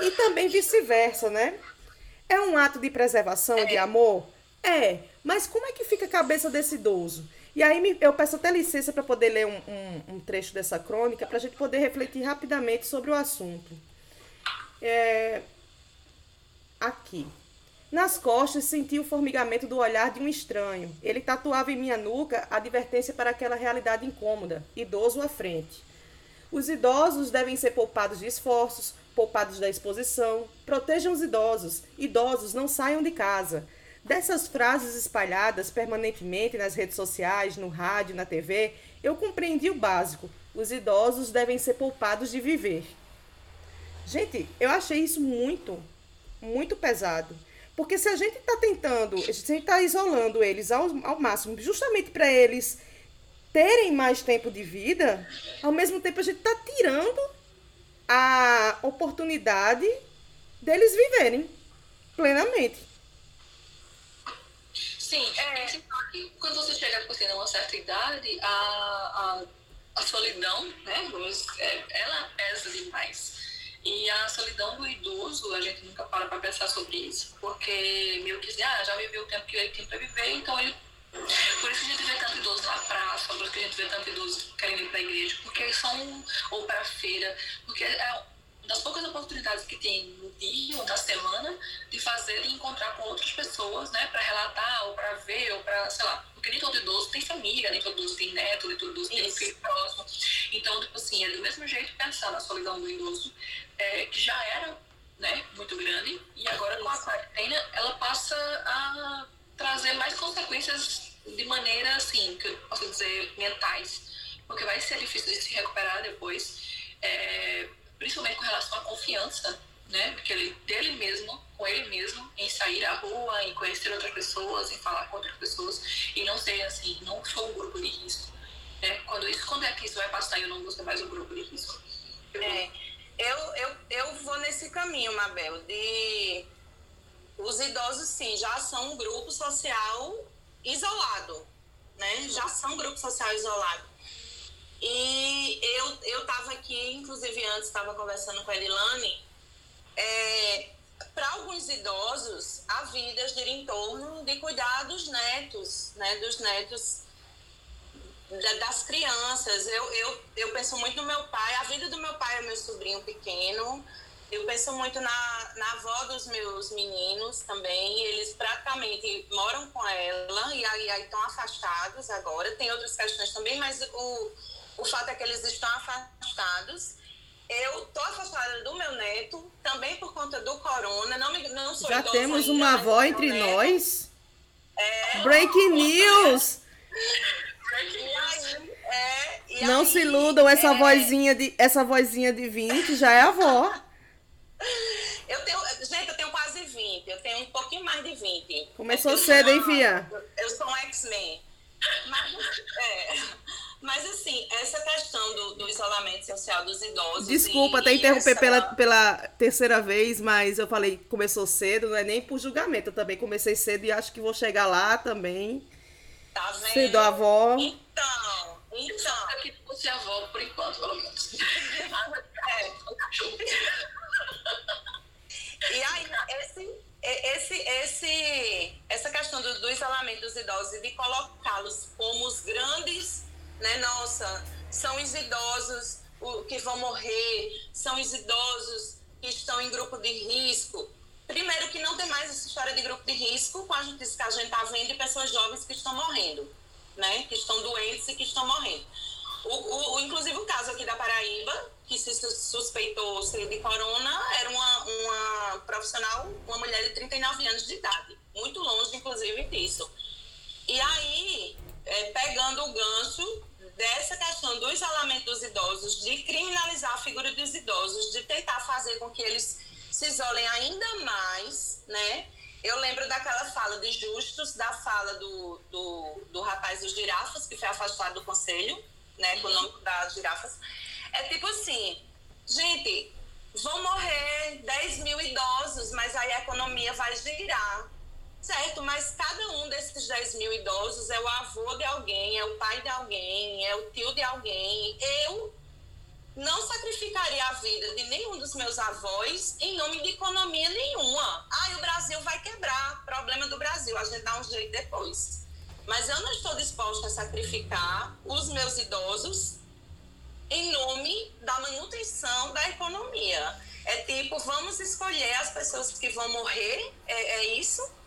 E também vice-versa, né? É um ato de preservação, de amor? É, mas como é que fica a cabeça desse idoso? E aí eu peço até licença para poder ler um, um- um trecho dessa crônica, para a gente poder refletir rapidamente sobre o assunto. É, aqui. Nas costas senti o formigamento do olhar de um estranho. Ele tatuava em minha nuca a advertência para aquela realidade incômoda, idoso à frente. Os idosos devem ser poupados de esforços, poupados da exposição. Protejam os idosos. Idosos não saiam de casa. Dessas frases espalhadas permanentemente nas redes sociais, no rádio, na TV, eu compreendi o básico. Os idosos devem ser poupados de viver. Gente, eu achei isso muito, muito pesado. Porque se a gente está tentando, se a gente está isolando eles ao, ao máximo, justamente para eles terem mais tempo de vida, ao mesmo tempo a gente está tirando a oportunidade deles viverem plenamente. Sim, é. que quando você chega assim, a uma certa idade, a, a, a solidão, né, é, ela pesa demais. E a solidão do idoso, a gente nunca para para pensar sobre isso, porque meio que diz, ah, já viveu o tempo que ele tem para viver, então ele. Por isso que a gente vê tanto idoso na praça, por isso que a gente vê tanto idoso querendo ir para a igreja, porque são. ou para a feira, porque é das poucas oportunidades que tem no dia ou na semana de fazer e encontrar com outras pessoas, né, para relatar ou para ver ou para, sei lá, porque nem todo idoso tem família, nem todo idoso tem neto, nem todo idoso tem um Isso. filho próximo. Então, tipo assim, é do mesmo jeito pensar na solidão do idoso, é, que já era, né, muito grande, e agora com a quarentena ela passa a trazer mais consequências de maneira, assim, que eu posso dizer, mentais, porque vai ser difícil de se recuperar depois, é, principalmente com relação à confiança, né, porque ele, dele mesmo, com ele mesmo, em sair à rua, em conhecer outras pessoas, em falar com outras pessoas e não ser assim, não sou um grupo de risco. Né? Quando isso, quando é que isso vai passar e eu não vou ser mais um grupo de risco? Eu, é, eu, eu, eu vou nesse caminho, Mabel, de os idosos sim já são um grupo social isolado, né? Já são um grupo social isolado. E eu eu estava aqui, inclusive antes estava conversando com a Elilane, é, para alguns idosos, a vida gira em torno de cuidar dos netos, né, dos netos das crianças. Eu, eu, eu penso muito no meu pai, a vida do meu pai é meu sobrinho pequeno. Eu penso muito na, na avó dos meus meninos também. Eles praticamente moram com ela e aí estão afastados agora. Tem outras questões também, mas o, o fato é que eles estão afastados. Eu tô afastada do meu neto, também por conta do corona. Não, me, não sou Já temos ainda, uma avó entre neto. nós. É. Breaking news! E aí, é, não aí, se iludam, essa é, vozinha de essa vozinha de 20 já é avó. Eu tenho, gente, eu tenho quase 20, eu tenho um pouquinho mais de 20. Começou cedo, hein, Fia? Eu sou um X-Men. Mas, é, mas assim, essa questão do, do, isolamento social dos idosos. Desculpa e, até interromper essa... pela, pela terceira vez, mas eu falei que começou cedo, não é nem por julgamento. Eu também comecei cedo e acho que vou chegar lá também. Tá vendo? Cedo avó. Então, então. Eu que fosse avó por enquanto, pelo menos. é. E aí, esse, esse, esse, essa questão do, do isolamento dos idosos e de colocá-los como os grandes né? Nossa, são os idosos que vão morrer, são os idosos que estão em grupo de risco. Primeiro que não tem mais essa história de grupo de risco com a notícia que a gente está vendo de pessoas jovens que estão morrendo, né? Que estão doentes e que estão morrendo. O, o, inclusive o caso aqui da Paraíba, que se suspeitou ser de corona, era uma, uma profissional, uma mulher de 39 anos de idade. Muito longe, inclusive, disso. E aí, é, pegando o gancho dessa questão do isolamento dos idosos, de criminalizar a figura dos idosos, de tentar fazer com que eles se isolem ainda mais, né? Eu lembro daquela fala de Justus, da fala do, do, do rapaz dos girafas, que foi afastado do conselho, né, com o nome das girafas. É tipo assim, gente, vão morrer 10 mil idosos, mas aí a economia vai girar. Certo, mas cada um desses 10 mil idosos é o avô de alguém, é o pai de alguém, é o tio de alguém. Eu não sacrificaria a vida de nenhum dos meus avós em nome de economia nenhuma. Ah, o Brasil vai quebrar. Problema do Brasil, a gente dá um jeito depois. Mas eu não estou disposta a sacrificar os meus idosos em nome da manutenção da economia. É tipo, vamos escolher as pessoas que vão morrer, é, é isso?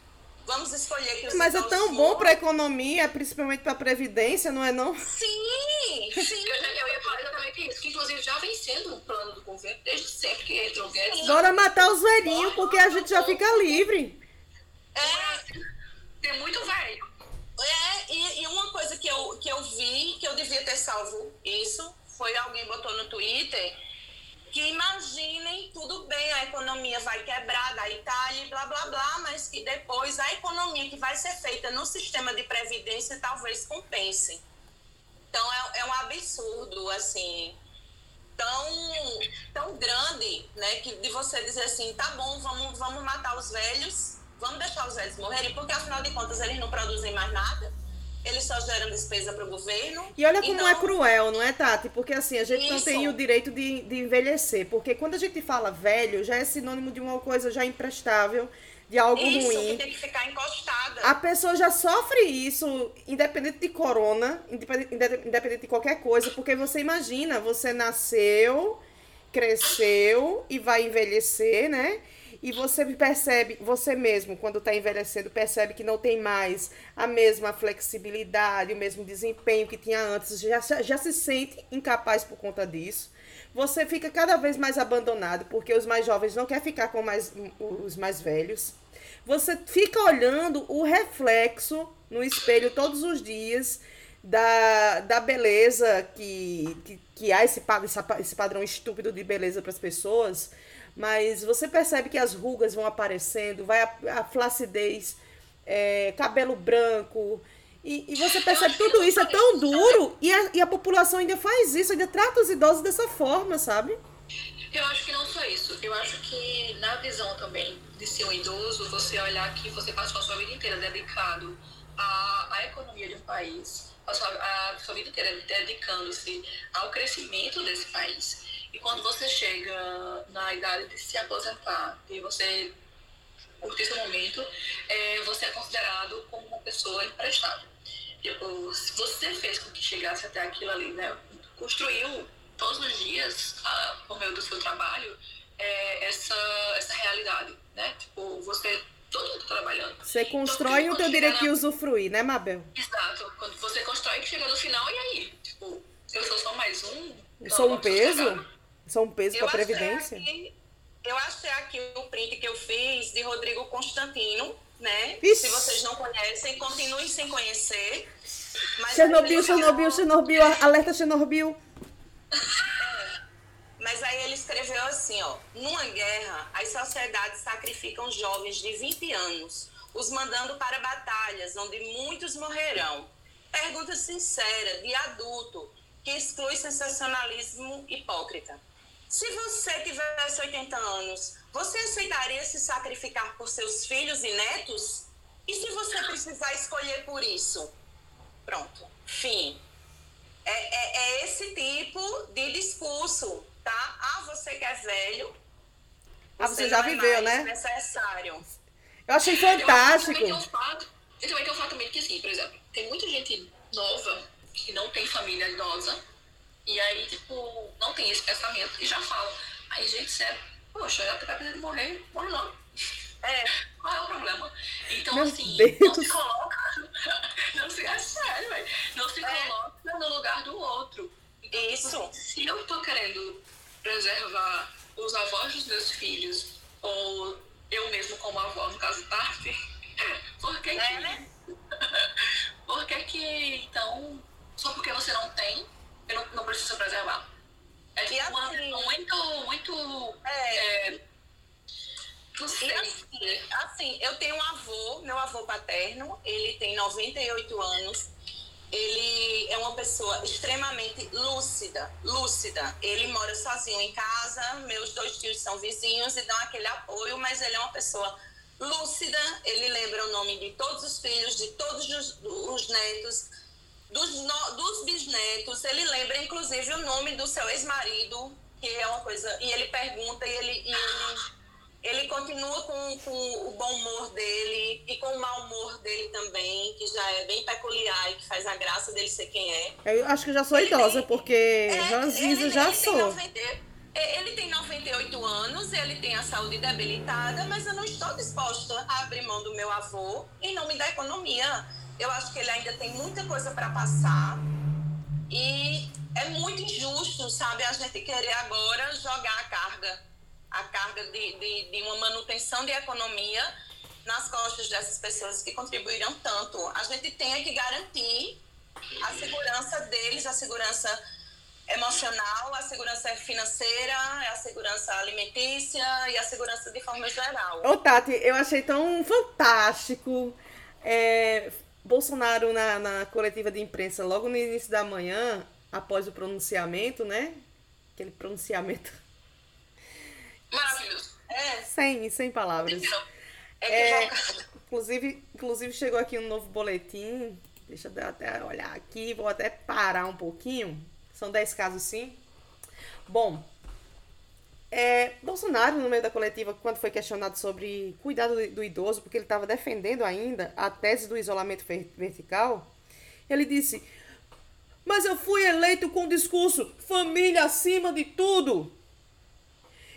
Vamos escolher que os Mas é tão bom para a economia, principalmente para a previdência, não é não? Sim, sim. eu, eu ia falar exatamente isso, que inclusive já vem sendo um plano do governo desde sempre que entrou o Guedes. Bora matar os velhinhos, porque a gente já fica livre. É. Tem muito velho. É, e, e, uma coisa que eu, que eu vi, que eu devia ter salvo isso, foi alguém botou no Twitter que imaginem, tudo bem, a economia vai quebrar da Itália, blá, blá, blá, mas que depois a economia que vai ser feita no sistema de previdência talvez compense. Então, é, é um absurdo, assim, tão, tão grande, né, que de você dizer assim, tá bom, vamos, vamos matar os velhos, vamos deixar os velhos morrerem, porque afinal de contas eles não produzem mais nada eles só geram despesa para o governo. E olha como então... é cruel, não é, Tati? Porque assim, a gente Isso. não tem o direito de, de envelhecer. Porque quando a gente fala velho, já é sinônimo de uma coisa já imprestável, de algo isso, ruim. que tem que ficar encostada. A pessoa já sofre isso, independente de corona, independente, independente de qualquer coisa, porque você imagina, você nasceu, cresceu e vai envelhecer, né? E você percebe, você mesmo, quando está envelhecendo, percebe que não tem mais a mesma flexibilidade, o mesmo desempenho que tinha antes, já, já se sente incapaz por conta disso. Você fica cada vez mais abandonado, porque os mais jovens não querem ficar com mais, os mais velhos. Você fica olhando o reflexo no espelho todos os dias da, da beleza que, que, que há esse, esse padrão estúpido de beleza para as pessoas mas você percebe que as rugas vão aparecendo, vai a, a flacidez é, cabelo branco. E, e você percebe tudo isso é tão duro e a, e a população ainda faz isso, ainda trata os idosos dessa forma, sabe? Eu acho que não só isso. Eu acho que na visão também de ser um idoso, você olhar que você passou a sua vida inteira dedicado à, à economia de um país, a sua, a sua vida inteira dedicando-se ao crescimento desse país. E quando você chega na idade de se aposentar, e você curtir esse momento, é, você é considerado como uma pessoa imprestável. Tipo, se você fez com que chegasse até aquilo ali, né? Construiu todos os dias, ah, por meio do seu trabalho, é, essa, essa realidade, né? Tipo, você todo mundo trabalhando. Você então, constrói então, o teu direito de usufruir, né, Mabel? Exato. Quando você constrói que chega no final, e aí? Tipo, eu sou só mais um? Eu sou um peso? Sou um peso para a Previdência? Aqui, eu achei aqui o print que eu fiz de Rodrigo Constantino, né? Ixi. Se vocês não conhecem, continuem sem conhecer. Chernobyl, Chernobyl, Chernobyl, alerta Chernobyl. Mas aí ele escreveu assim, ó, numa guerra, as sociedades sacrificam jovens de 20 anos, os mandando para batalhas onde muitos morrerão. Pergunta sincera, de adulto, que exclui sensacionalismo hipócrita. Se você tivesse 80 anos, você aceitaria se sacrificar por seus filhos e netos? E se você precisar escolher por isso? Pronto, fim. É, é, é esse tipo de discurso tá? Ah, você que é velho. Ah, você, já é viveu, né? necessário. Eu achei fantástico. Eu, também um fato, eu também tenho um fato que, assim, por exemplo, tem muita gente nova que não tem família idosa e aí, tipo, não tem esse pensamento e já fala. Aí, gente, sério, poxa, já tá precisando de morrer, morre logo. É, qual é o problema? Então, Meu assim, Deus. não se coloca, não se, é sério, velho, não se É. coloca no lugar do outro. Então, tipo, Isso. se eu tô querendo preservar os avós dos meus filhos, ou eu mesmo como avó, no caso Tati, por que que... É, né? por que que, então, só porque você não tem, eu não, não preciso preservar? É tipo uma assim- visão muito, muito... É. é, não sei. assim, assim, eu tenho um avô, meu avô paterno, ele tem 98 anos. Ele é uma pessoa extremamente lúcida, lúcida. Ele mora sozinho em casa, meus dois tios são vizinhos e dão aquele apoio, mas ele é uma pessoa lúcida. Ele lembra o nome de todos os filhos, de todos os, os netos, dos, no- dos bisnetos. Ele lembra, inclusive, o nome do seu ex-marido, que é uma coisa. E ele pergunta e ele. e ele ele continua com, com o bom humor dele e com o mau humor dele também, que já é bem peculiar e que faz a graça dele ser quem é. Eu acho que já sou idosa, porque É, ranzinza ele- já ele tem sou. 90 é, ele tem 98 anos, ele tem a saúde debilitada, mas eu não estou disposta a abrir mão do meu avô em nome da economia. Eu acho que ele ainda tem muita coisa para passar e é muito injusto, sabe, a gente querer agora jogar a carga, a carga de, de, de uma manutenção de economia nas costas dessas pessoas que contribuíram tanto. A gente tem que garantir a segurança deles, a segurança emocional, a segurança financeira, a segurança alimentícia e a segurança de forma geral. Ô, Tati, eu achei tão fantástico. é, Bolsonaro na, na coletiva de imprensa, logo no início da manhã, após o pronunciamento, né? Aquele pronunciamento Maravilhoso. É, sem, sem palavras. Entendeu? é É, inclusive, inclusive chegou aqui um novo boletim. Deixa eu até olhar aqui, vou até parar um pouquinho. São 10 casos sim. Bom, é, Bolsonaro, no meio da coletiva, quando foi questionado sobre cuidado do, do idoso, porque ele estava defendendo ainda a tese do isolamento ver- vertical, ele disse: Mas eu fui eleito com o discurso família acima de tudo.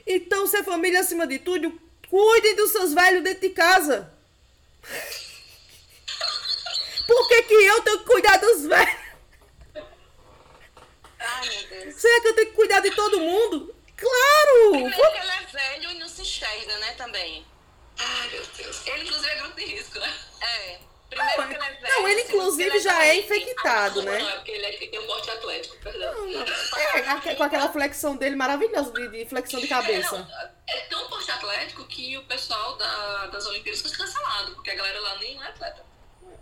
Então, se é família acima de tudo, cuidem dos seus velhos dentro de casa. Por que, que eu tenho que cuidar dos velhos? Ai, meu Deus. Será que eu tenho que cuidar de todo mundo? Claro! Primeiro que ele é velho e não se enxerga, né, também. Ai, meu Deus. Ele, inclusive, é grupo de risco, né? É. Primeiro Não, que ele é velho. não, ele inclusive ele já é infectado, né? Não, é porque ele é- tem um porte atlético, perdão. É, com aquela flexão dele maravilhosa de, de flexão de É, cabeça. não, é tão porte atlético que o pessoal da- das Olimpíadas foi cancelado, porque a galera lá nem é atleta.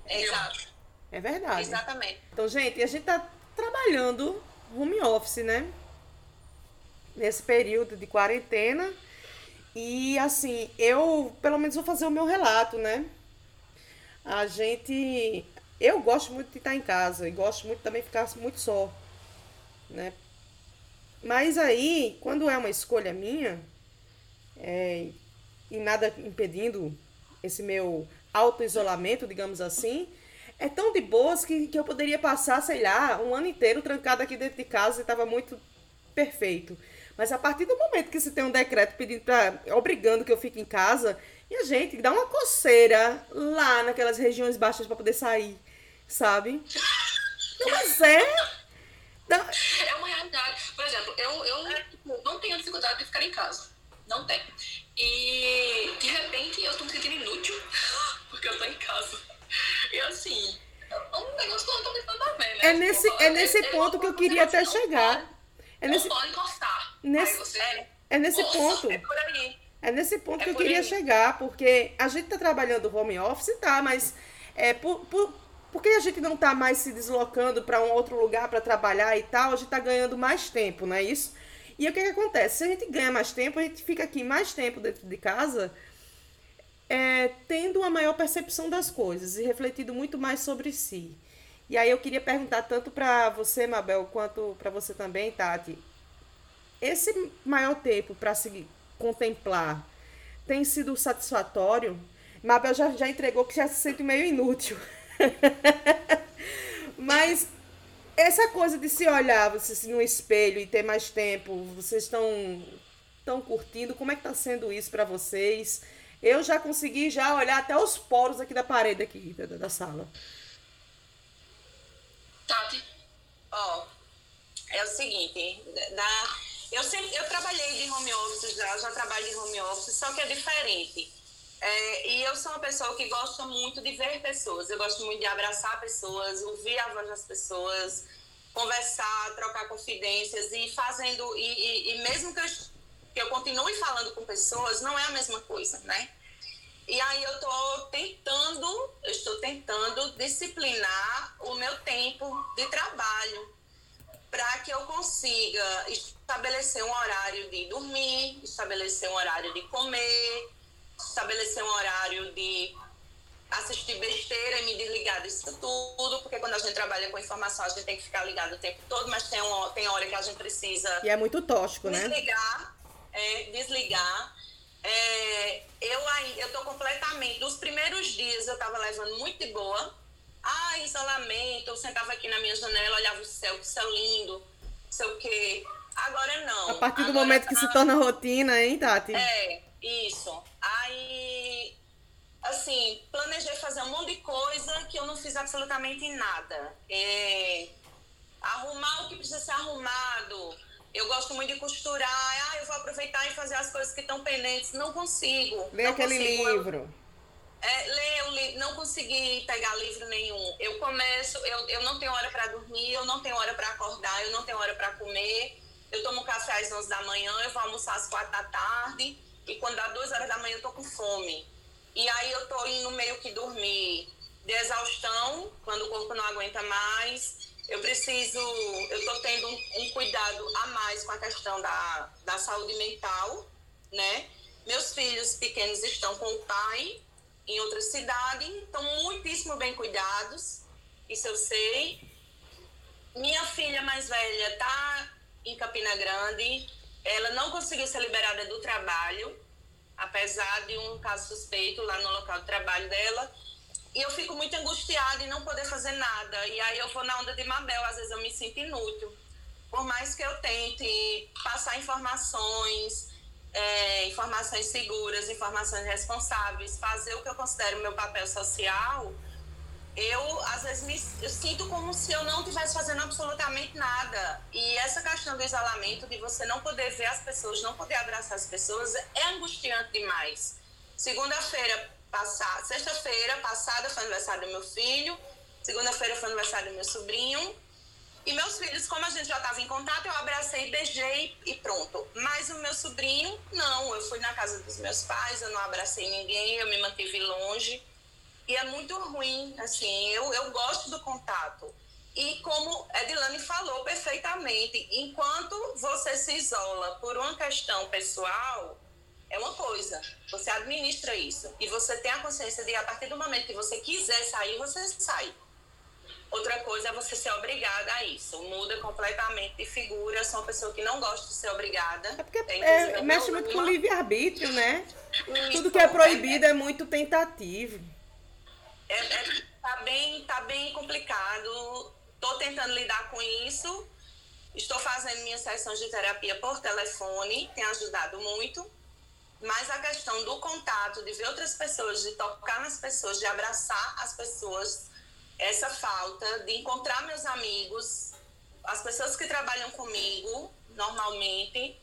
Exato, É verdade. exatamente. Então, gente, a gente tá trabalhando home office, né? Nesse período de quarentena. E assim, eu pelo menos vou fazer o meu relato, né? A gente. Eu gosto muito de estar em casa e gosto muito também de ficar muito só, né? Mas aí, quando é uma escolha minha, é, e nada impedindo esse meu auto-isolamento, digamos assim, é tão de boas que, que eu poderia passar, sei lá, um ano inteiro trancado aqui dentro de casa e estava muito perfeito. Mas a partir do momento que se tem um decreto pedindo pra, obrigando que eu fique em casa, e a gente dá uma coceira lá naquelas regiões baixas para poder sair, sabe? Não, Mas é. Dá- É uma realidade. Por exemplo, eu, eu tipo, não tenho dificuldade de ficar em casa. Não tenho. E de repente eu tô me sentindo inútil porque eu tô em casa. E assim, é um negócio que não tem nada a ver, né? É nesse, Tipo, é nesse ponto que eu queria até não chegar. É nesse, Não pode encostar. nesse- você. é nesse Nossa, ponto. É por aí. É nesse ponto É que eu por queria aí. chegar, porque a gente tá trabalhando home office, tá, mas é por, por, porque a gente não tá mais se deslocando para um outro lugar para trabalhar e tal, a gente tá ganhando mais tempo, não é isso? E o que que acontece? Se a gente ganha mais tempo, a gente fica aqui mais tempo dentro de casa, é, tendo uma maior percepção das coisas e refletindo muito mais sobre si. E aí eu queria perguntar tanto para você, Mabel, quanto para você também, Tati. Esse maior tempo para se contemplar tem sido satisfatório? Mabel já, já entregou que já se sente meio inútil. Mas essa coisa de se olhar você no espelho e ter mais tempo, vocês estão estão curtindo? Como é que tá sendo isso para vocês? Eu já consegui já olhar até os poros aqui da parede aqui da, da sala. Tati, Ó, é o seguinte, da, eu sempre eu trabalhei de home office já, já trabalho de home office, só que é diferente. É, e eu sou uma pessoa que gosta muito de ver pessoas, eu gosto muito de abraçar pessoas, ouvir a voz das pessoas, conversar, trocar confidências e fazendo, e, e, e mesmo que eu, que eu continue falando com pessoas, não é a mesma coisa, né? E aí eu tô tentando, eu estou tentando disciplinar o meu tempo de trabalho para que eu consiga estabelecer um horário de dormir, estabelecer um horário de comer, estabelecer um horário de assistir besteira e me desligar disso tudo, porque quando a gente trabalha com informação, a gente tem que ficar ligado o tempo todo, mas tem, um, tem hora que a gente precisa E é muito tóxico, né? desligar, é, desligar. É, eu aí, eu tô completamente. Dos primeiros dias eu tava levando muito de boa. Ah, isolamento. Eu sentava aqui na minha janela, olhava o céu, que céu lindo, não sei o quê. Agora não. A partir do Agora momento que tá- se torna rotina, hein, Tati? é, isso. Aí, assim, planejei fazer um monte de coisa que eu não fiz absolutamente nada. É, arrumar o que precisa ser arrumado. Eu gosto muito de costurar. Ah, eu vou aproveitar e fazer as coisas que estão pendentes. Não consigo. Lê não aquele consigo. Livro. é, ler o livro, não consegui pegar livro nenhum. Eu começo, eu, eu não tenho hora para dormir, eu não tenho hora para acordar, eu não tenho hora para comer. Eu tomo café às 11 da manhã, eu vou almoçar às 4 da tarde, e quando dá 2 horas da manhã eu tô com fome. E aí eu tô indo meio que dormir de exaustão, quando o corpo não aguenta mais. Eu preciso, eu tô tendo um, um cuidado a mais com a questão da, da saúde mental, né? Meus filhos pequenos estão com o pai em outra cidade, estão muitíssimo bem cuidados, isso eu sei. Minha filha mais velha está em Campina Grande, ela não conseguiu ser liberada do trabalho, apesar de um caso suspeito lá no local de trabalho dela. E eu fico muito angustiada em não poder fazer nada. E aí eu vou na onda de Mabel, às vezes eu me sinto inútil. Por mais que eu tente passar informações, é, informações seguras, informações responsáveis, fazer o que eu considero meu papel social, eu às vezes me eu sinto como se eu não estivesse fazendo absolutamente nada. E essa questão do isolamento, de você não poder ver as pessoas, não poder abraçar as pessoas, é angustiante demais. Segunda-feira, Sexta-feira passada foi aniversário do meu filho, segunda-feira foi aniversário do meu sobrinho. E meus filhos, como a gente já estava em contato, eu abracei, beijei e pronto. Mas o meu sobrinho, não. Eu fui na casa dos meus pais, eu não abracei ninguém, eu me mantive longe. E é muito ruim, assim. Eu, eu gosto do contato. E como Edilane falou perfeitamente, enquanto você se isola por uma questão pessoal, é uma coisa. Você administra isso. E você tem a consciência de, a partir do momento que você quiser sair, você sai. Outra coisa é você ser obrigada a isso. Muda completamente de figura. Eu sou uma pessoa que não gosta de ser obrigada. É porque é, mexe muito com o livre-arbítrio, né? Isso, Tudo que é proibido é, é muito tentativo. É, é, tá, bem, tá bem complicado. Estou tentando lidar com isso. Estou fazendo minhas sessões de terapia por telefone, tem ajudado muito. Mas a questão do contato, de ver outras pessoas, de tocar nas pessoas, de abraçar as pessoas, essa falta, de encontrar meus amigos, as pessoas que trabalham comigo, normalmente,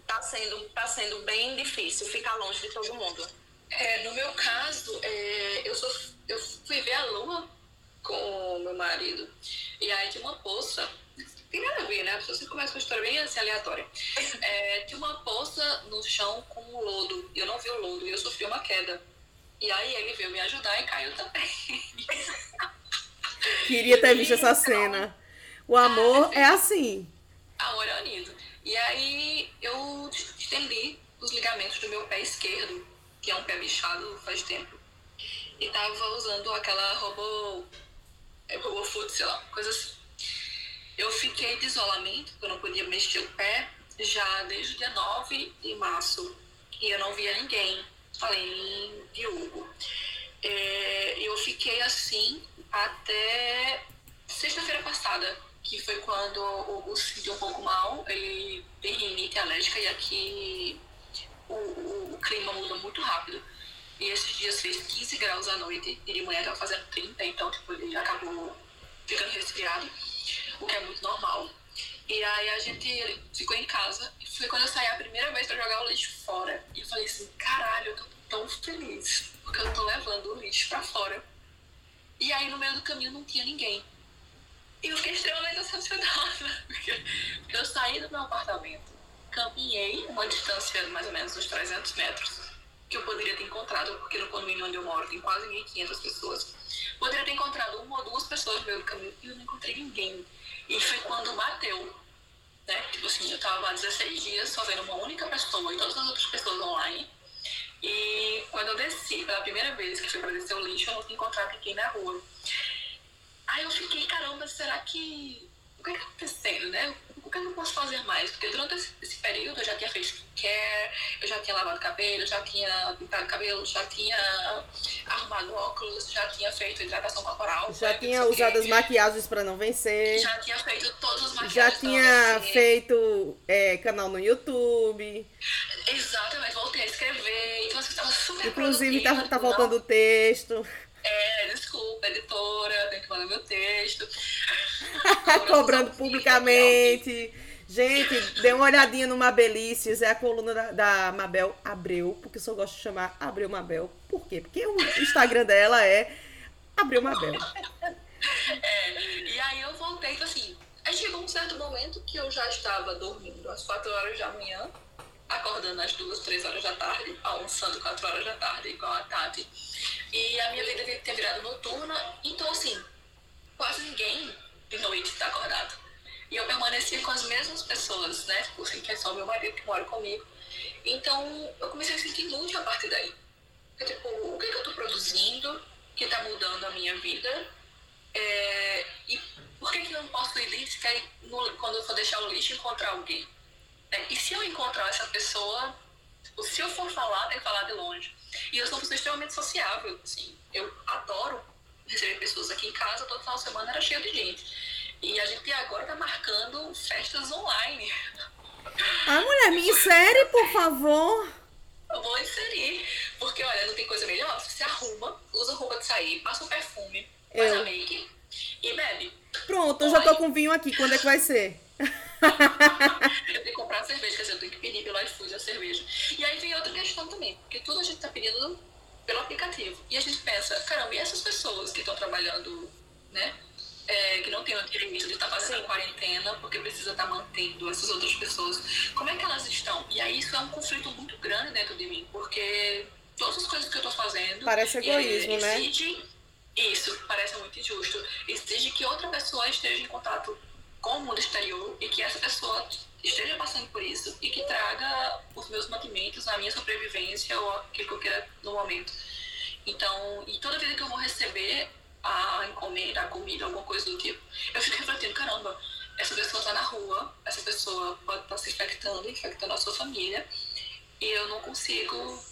está sendo, tá sendo bem difícil ficar longe de todo mundo. É, no meu caso, é, eu, sou, eu fui ver a lua com o meu marido. E aí tinha uma poça. Tem nada a ver, né? Você começa com uma história bem assim, aleatória. É, tinha uma poça no chão com um lodo. E eu não vi o lodo e eu sofri uma queda. E aí ele veio me ajudar e caiu também. Queria ter visto essa cena. O amor é assim. Amor é unido. E aí eu estendi os ligamentos do meu pé esquerdo, que é um pé bichado faz tempo. E tava usando aquela robô é foot, sei lá, coisa assim. Eu fiquei de isolamento, porque eu não podia mexer o pé, já desde o dia 9 de março. E eu não via ninguém, além de Hugo. É, eu fiquei assim até sexta-feira passada, que foi quando o Hugo se sentiu um pouco mal. Ele tem rinite alérgica e aqui o, o, o clima muda muito rápido. E esses dias fez 15 graus à noite e de manhã estava fazendo 30, então tipo, ele acabou ficando resfriado, o que é muito normal. E aí a gente ficou em casa e foi quando eu saí a primeira vez para jogar o lixo fora. E eu falei assim, caralho, eu tô tão feliz, porque eu tô levando o lixo para fora. E aí no meio do caminho não tinha ninguém. E eu fiquei extremamente decepcionada, porque eu saí do meu apartamento, caminhei uma distância mais ou menos uns 300 metros que eu poderia ter encontrado, porque no condomínio onde eu moro tem quase 1.500 pessoas. Poderia ter encontrado uma ou duas pessoas no meio do caminho e eu não encontrei ninguém. E foi quando bateu. Né? Tipo assim, eu tava há 16 dias só vendo uma única pessoa e todas as outras pessoas online. E quando eu desci pela primeira vez que fui pra descer o lixo, eu não tinha encontrado ninguém na rua. Aí eu fiquei, caramba, será que. O que é que tá acontecendo, né? O que eu posso fazer mais? Porque durante esse, esse período eu já tinha feito skincare, eu já tinha lavado cabelo, já tinha pintado cabelo, já tinha arrumado óculos, já tinha feito hidratação corporal. Já né, tinha usado as maquiagens para não vencer. Já tinha feito todas as maquiagens. Já tinha feito é, canal no YouTube. Exatamente, voltei a escrever. Então, assim, estava super Inclusive, tá, tá faltando texto. É, desculpa, editora, tem que mandar meu texto. Cobrando publicamente. Gente, dê uma olhadinha no Mabelices, é a coluna da, da, Mabel Abreu, porque eu só gosto de chamar Abreu Mabel. Por quê? Porque o Instagram dela é Abreu Mabel. É, e aí eu voltei, então assim, aí chegou um certo momento que eu já estava dormindo às 4 horas da manhã, acordando às 2, 3 horas da tarde, almoçando 4 horas da tarde, igual a Tati. E a minha vida tinha virado noturna, então assim, quase ninguém de noite está acordado. E eu permaneci com as mesmas pessoas, né? Tipo assim, que é só meu marido que mora comigo. Então eu comecei a sentir inútil a partir daí. Porque, tipo, o que, é que eu estou produzindo que está mudando a minha vida? É, e por que, que eu não posso ir lixo, quando eu for deixar o lixo, encontrar alguém? É, e se eu encontrar essa pessoa, tipo, se eu for falar, tem que falar de longe. E eu sou uma pessoa extremamente sociável, assim. Eu adoro receber pessoas aqui em casa, todo final de semana era cheio de gente. E a gente agora tá marcando festas online. Ah, mulher, me insere, por favor. Eu vou inserir. Porque, olha, não tem coisa melhor. Você arruma, usa roupa de sair, passa um perfume, faz a make e bebe. Pronto, eu já tô com vinho aqui. Quando é que vai ser? eu tenho que comprar cerveja, quer dizer, eu tenho que pedir pelo iFood a cerveja. E aí vem outra questão também, porque tudo a gente tá pedindo pelo aplicativo. E a gente pensa, caramba, e essas pessoas que estão trabalhando, né? É, que não tem o direito de estar tá fazendo a quarentena porque precisa estar tá mantendo essas outras pessoas. Como é que elas estão? E aí isso é um conflito muito grande dentro de mim, porque todas as coisas que eu estou fazendo. Parece egoísmo, é, né? Exige, isso, parece muito injusto. Exige que outra pessoa esteja em contato com o mundo exterior e que essa pessoa esteja passando por isso e que traga os meus mantimentos, a minha sobrevivência ou aquilo que eu queira no momento. Então, e toda vez que eu vou receber a encomenda, a comida, alguma coisa do tipo, eu fico refletindo, caramba, essa pessoa está na rua, essa pessoa pode estar tá se infectando, infectando a sua família, e eu não consigo,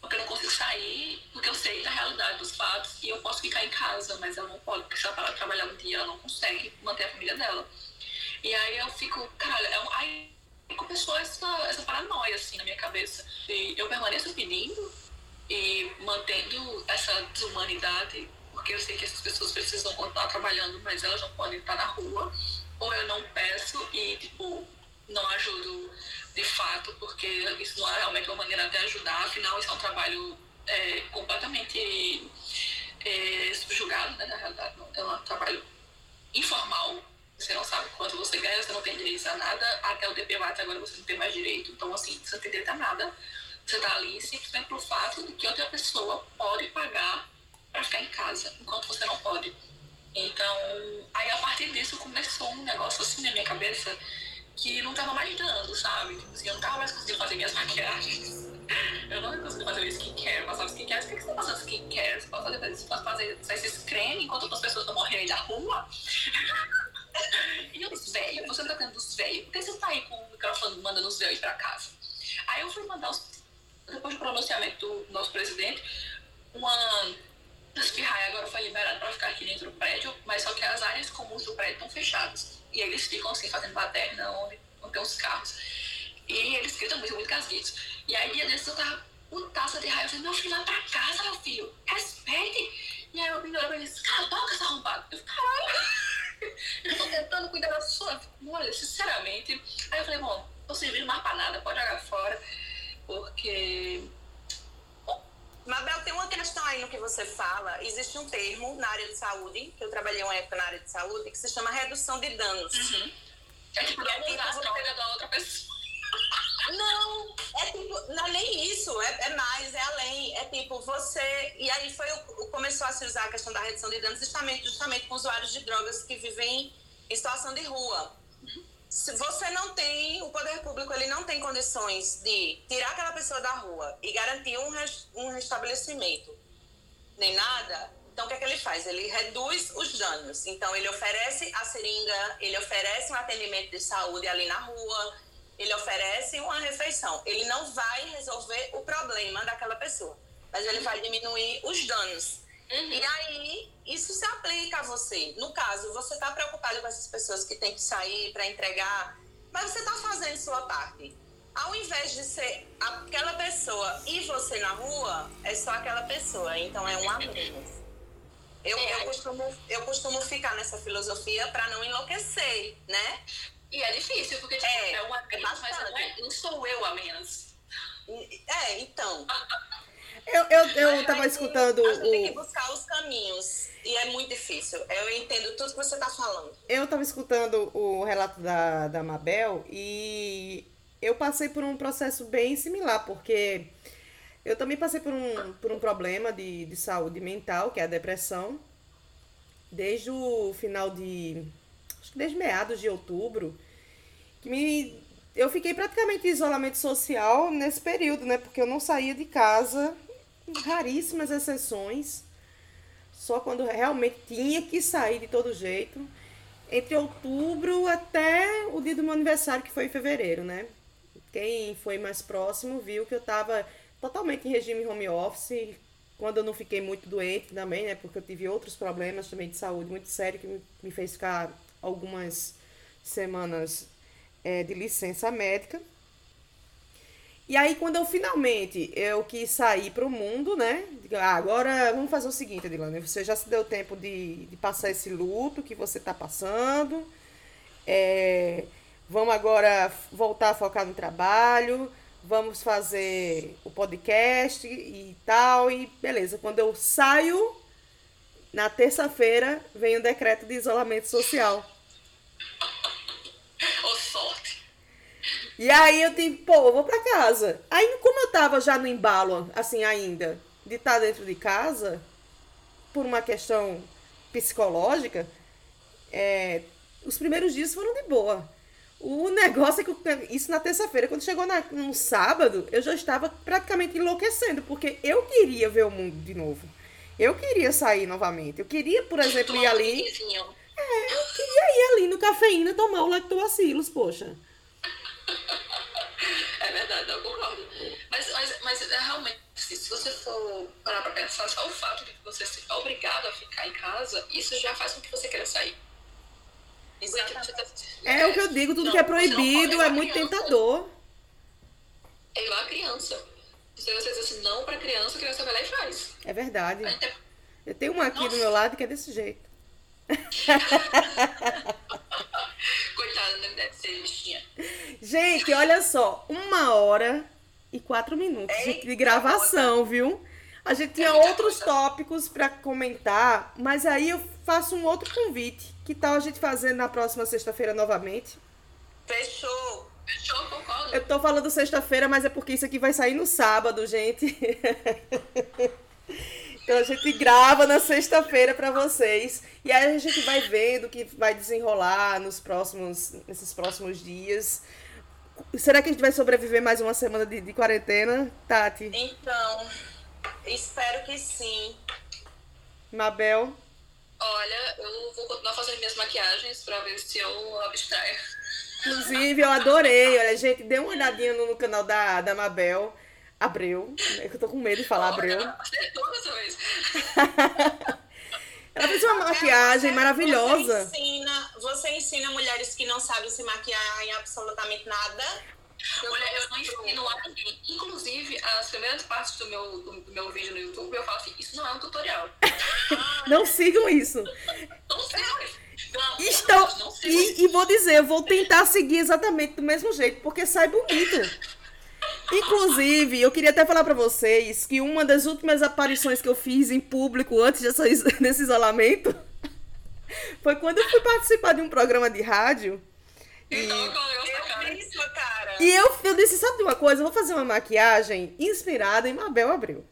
porque eu não consigo sair, porque eu sei da realidade dos fatos, e eu posso ficar em casa, mas ela não pode, porque se ela parar de trabalhar um dia, ela não consegue manter a família dela. E aí eu fico, caralho, é um, aí começou essa, essa paranoia assim na minha cabeça. E eu permaneço pedindo e mantendo essa desumanidade, porque eu sei que essas pessoas precisam continuar trabalhando, mas elas não podem estar na rua. Ou eu não peço e, tipo, não ajudo de fato, porque isso não é realmente uma maneira de ajudar, afinal, isso é um trabalho é, completamente é, subjugado, né, na realidade, é um trabalho informal, você não sabe quanto você ganha, você não tem direito a nada, até o DPVAT agora você não tem mais direito. Então, assim, você não tem direito a nada. Você está ali simplesmente pelo fato de que outra pessoa pode pagar para ficar em casa, enquanto você não pode. Então, aí a partir disso começou um negócio assim na minha cabeça que não tava mais dando, sabe? Tipo assim, eu não tava mais conseguindo fazer minhas maquiagens. Eu não conseguia fazer skincare, passava skincare. Por que você tá passando skincare? Você pode fazer, pode fazer, fazer esse creme enquanto outras pessoas estão morrendo aí na rua? e os velhos, você tá tendo dos velhos, por que você tá aí com o microfone mandando os velhos pra casa? Aí eu fui mandar os. Depois do pronunciamento do nosso presidente, uma espirraia agora foi liberada para ficar aqui dentro do prédio, mas só que as áreas comuns do prédio estão fechadas. E eles ficam assim, fazendo baderna onde, onde tem os carros. E eles gritam muito, muito casguitos. E aí, dia desses, eu tava putaça de raiva. Eu falei, meu filho, vai pra casa, meu filho. Respeite. E aí, eu vim pra ele disse, cala a boca, essa arrombada. Eu falei, caralho. eu tô tentando cuidar da sua Olha, sinceramente. Aí eu falei, bom, tô servindo mais pra nada, pode jogar fora. Porque. Mabel, tem uma questão aí no que você fala. Existe um termo na área de saúde, que eu trabalhei uma época na área de saúde, que se chama redução de danos. Uhum. É tipo, é tipo você... da outra pessoa. Não, é tipo, não é nem isso, é, é, mais, é além. É tipo, você. E aí foi o, começou a se usar a questão da redução de danos justamente, justamente com usuários de drogas que vivem em situação de rua. Se você não tem, o poder público ele não tem condições de tirar aquela pessoa da rua e garantir um, um restabelecimento, nem nada, então o que é que ele faz? Ele reduz os danos. Então ele oferece a seringa, ele oferece um atendimento de saúde ali na rua, ele oferece uma refeição. Ele não vai resolver o problema daquela pessoa, mas ele vai diminuir os danos. Uhum. E aí, isso se aplica a você. No caso, você está preocupado com essas pessoas que têm que sair para entregar, mas você está fazendo sua parte. Ao invés de ser aquela pessoa e você na rua, é só aquela pessoa. Então, é um a menos. Eu, é. eu, costumo, eu costumo ficar nessa filosofia para não enlouquecer, né? E é difícil, porque tipo, é, é uma a menos, mas não, é, não sou eu a menos. É, então. Eu, eu, eu tava escutando. A gente o... tem que buscar os caminhos. E é muito difícil. Eu entendo tudo que você tá falando. Eu tava escutando o relato da, da Mabel e eu passei por um processo bem similar, porque eu também passei por um, por um problema de, de saúde mental, que é a depressão. Desde o final de acho que desde meados de outubro, que me eu fiquei praticamente em isolamento social nesse período, né? Porque eu não saía de casa, raríssimas exceções, só quando realmente tinha que sair de todo jeito, entre outubro até o dia do meu aniversário, que foi em fevereiro, né? Quem foi mais próximo viu que eu estava totalmente em regime home office, quando eu não fiquei muito doente também, né? Porque eu tive outros problemas também de saúde muito sérios que me fez ficar algumas semanas é, de licença médica. E aí, quando eu finalmente eu quis sair para o mundo, né? Ah, agora vamos fazer o seguinte, Adilane. Você já se deu tempo de, de passar esse luto que você está passando. É, vamos agora voltar a focar no trabalho. vamos fazer o podcast e tal, e beleza. Quando eu saio, na terça-feira, vem o decreto de isolamento social. E aí eu tive, pô, eu vou pra casa. Aí, como eu tava já no embalo, assim, ainda, de estar dentro de casa, por uma questão psicológica, é, os primeiros dias foram de boa. O negócio é que, eu- isso na terça-feira, quando chegou na, no sábado, eu já estava praticamente enlouquecendo, porque eu queria ver o mundo de novo. Eu queria sair novamente. Eu queria, por exemplo, ir ali. É, eu queria ir ali no cafeína tomar o lactobacilos, poxa. É verdade, eu concordo. Mas, mas, mas é assim, se você for parar pra pensar, só o fato de que você ser obrigado a ficar em casa, isso já faz com que você queira sair. Você tá- É o que eu digo, tudo Não, que é proibido é muito criança. tentador. É igual a criança. Se você diz assim, não pra criança, a criança vai lá e faz. É verdade. É- Eu tenho uma aqui do Nossa. meu lado que é desse jeito. Coitada, não deve ser bichinha. Gente, olha só, uma hora e quatro minutos de, de gravação, viu? A gente tinha É muita outros tópicos pra comentar, mas aí eu faço um outro convite. Que tal a gente fazer na próxima sexta-feira novamente? Fechou. Fechou, concordo. Eu tô falando sexta-feira, mas é porque isso aqui vai sair no sábado, gente. então a gente grava na sexta-feira pra vocês. E aí a gente vai vendo o que vai desenrolar nos próximos, nesses próximos dias. Será que a gente vai sobreviver mais uma semana de, de quarentena, Tati? Então, espero que sim. Mabel? Olha, eu vou continuar fazendo minhas maquiagens pra ver se eu abstraio. Inclusive, eu adorei. Olha, gente, dê uma olhadinha no, no canal da, da Mabel. Abreu. É que eu tô com medo de falar Abreu. Acertou dessa vez. Ela fez uma maquiagem Você- maravilhosa. Você ensina, você ensina mulheres que não sabem se maquiar em absolutamente nada. Olha, eu não ensino a ninguém. Inclusive, as primeiras partes do meu, do, do meu vídeo no YouTube, eu falo assim, isso não é um tutorial. Não sigam isso. Não sei. Pelo amor de Estão. Deus, não sei. E, e vou dizer, eu vou tentar seguir exatamente do mesmo jeito, porque sai bonito. Inclusive, eu queria até falar pra vocês que uma das últimas aparições que eu fiz em público antes dessa, desse isolamento foi quando eu fui participar de um programa de rádio. Então, é a Eu. E eu, eu disse, sabe de uma coisa? Eu vou fazer uma maquiagem inspirada em Mabel Abreu.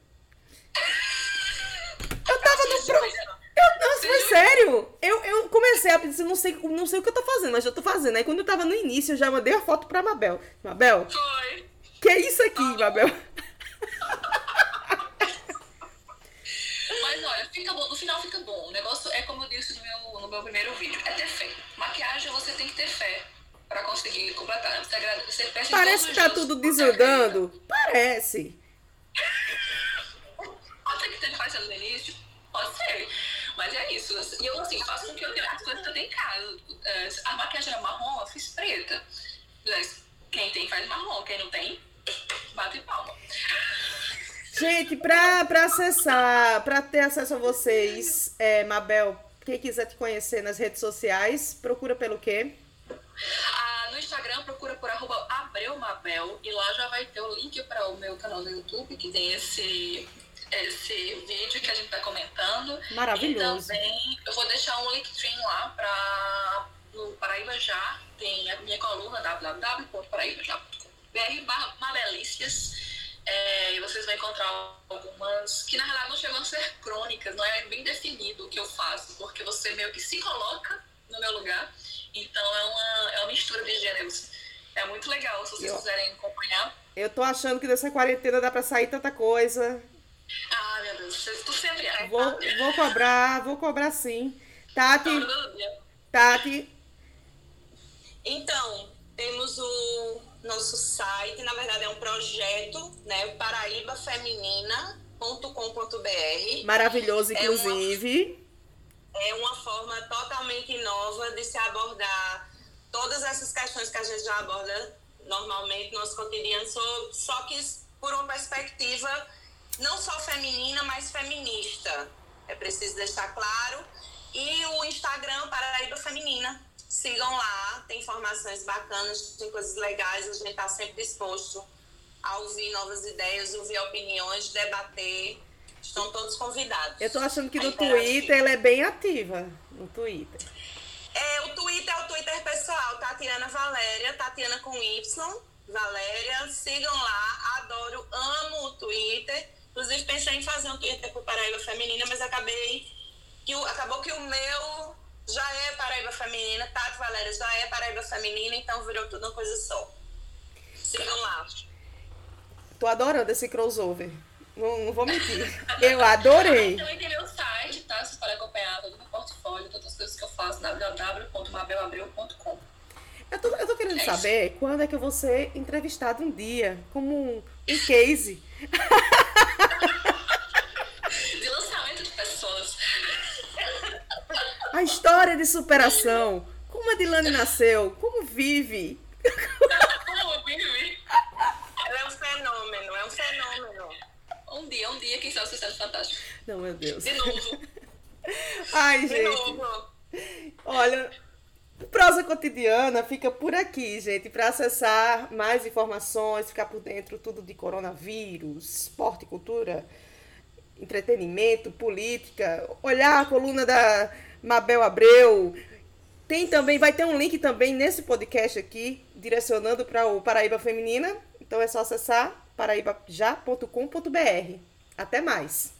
Eu tava no pro... Eu, não, foi sério. Eu, eu comecei a pensar, não sei, não sei o que eu tô fazendo, mas eu tô fazendo. Aí quando eu tava no início, eu já mandei a foto pra Mabel. Mabel, Foi. Que é isso aqui, Mabel? Mas olha, fica bom. No final fica bom. O negócio é como eu disse no meu, no meu primeiro vídeo. É ter fé. Maquiagem você tem que ter fé pra conseguir completar. Você, você Parece que tá tudo desandando. Parece. Pode ser que esteja parecendo no início, pode ser. Mas é isso. E eu, assim, faço com que eu tenha as coisas que eu tenho em casa. É, A maquiagem era marrom, eu fiz preta. Mas Quem tem faz marrom, quem não tem, bate palma. Gente, pra, pra acessar, pra ter acesso a vocês, é, Mabel, quem quiser te conhecer nas redes sociais, procura pelo quê? Ah, no Instagram procura por arroba abreumabel e lá já vai ter o link para o meu canal do YouTube que tem esse, esse vídeo que a gente tá comentando. Maravilhoso. E também eu vou deixar um Linktree lá para no Paraíba Já, tem a minha coluna www.paraíbajá.com.br barra Mabelícias. É, e vocês vão encontrar algumas que na realidade não chegam a ser crônicas, não é bem definido o que eu faço, porque você meio que se coloca no meu lugar. Então é uma, é uma mistura de gêneros. É muito legal se vocês Eu- quiserem acompanhar. Eu tô achando que dessa quarentena dá pra sair tanta coisa. Ah, meu Deus, vocês- tu sempre é. Vou, vou cobrar, vou cobrar sim. Tati. Tati, Então, temos o nosso site, na verdade é um projeto, né? paraíbafeminina.com.br. maravilhoso, É uma- inclusive. É uma forma totalmente nova de se abordar todas essas questões que a gente já aborda normalmente no nosso cotidiano, só, só que por uma perspectiva não só feminina, mas feminista. É preciso deixar claro. E o Instagram Paraíba Feminina. Sigam lá, tem informações bacanas, tem coisas legais, a gente está sempre disposto a ouvir novas ideias, ouvir opiniões, debater. Estão todos convidados. Eu tô achando que no Twitter ela é bem ativa. No Twitter. É, o Twitter é o Twitter pessoal, Tatiana Valéria, Tatiana com Y, Valéria. Sigam lá, adoro, amo o Twitter. Inclusive pensei em fazer um Twitter pro Paraíba Feminina, mas acabei que o, acabou que o meu já é Paraíba Feminina, Tati Valéria já é Paraíba Feminina, então virou tudo uma coisa só. Sigam lá. Tô adorando esse crossover. Não, não vou mentir. Eu adorei. Também tem meu site, tá? Vocês podem acompanhar todo o meu portfólio, todas as coisas que eu faço, www.mabelabreu.com. Eu tô, eu tô querendo é saber quando é que eu vou ser entrevistada um dia, como um, um case. A história de superação. Como a Dilane nasceu, como vive. Como vive? Ela é um fenômeno, é um fenômeno. Um dia, um dia, quem sabe você sendo fantástico. Não, meu Deus. De novo. Ai, De gente. novo. Olha, o Prosa Cotidiana fica por aqui, gente, para acessar mais informações, ficar por dentro tudo de coronavírus, esporte, cultura, entretenimento, política, olhar a coluna da Mabel Abreu. Tem também, vai ter um link também nesse podcast aqui, direcionando para o Paraíba Feminina. Então é só acessar paraíbajá.com.br. Até mais!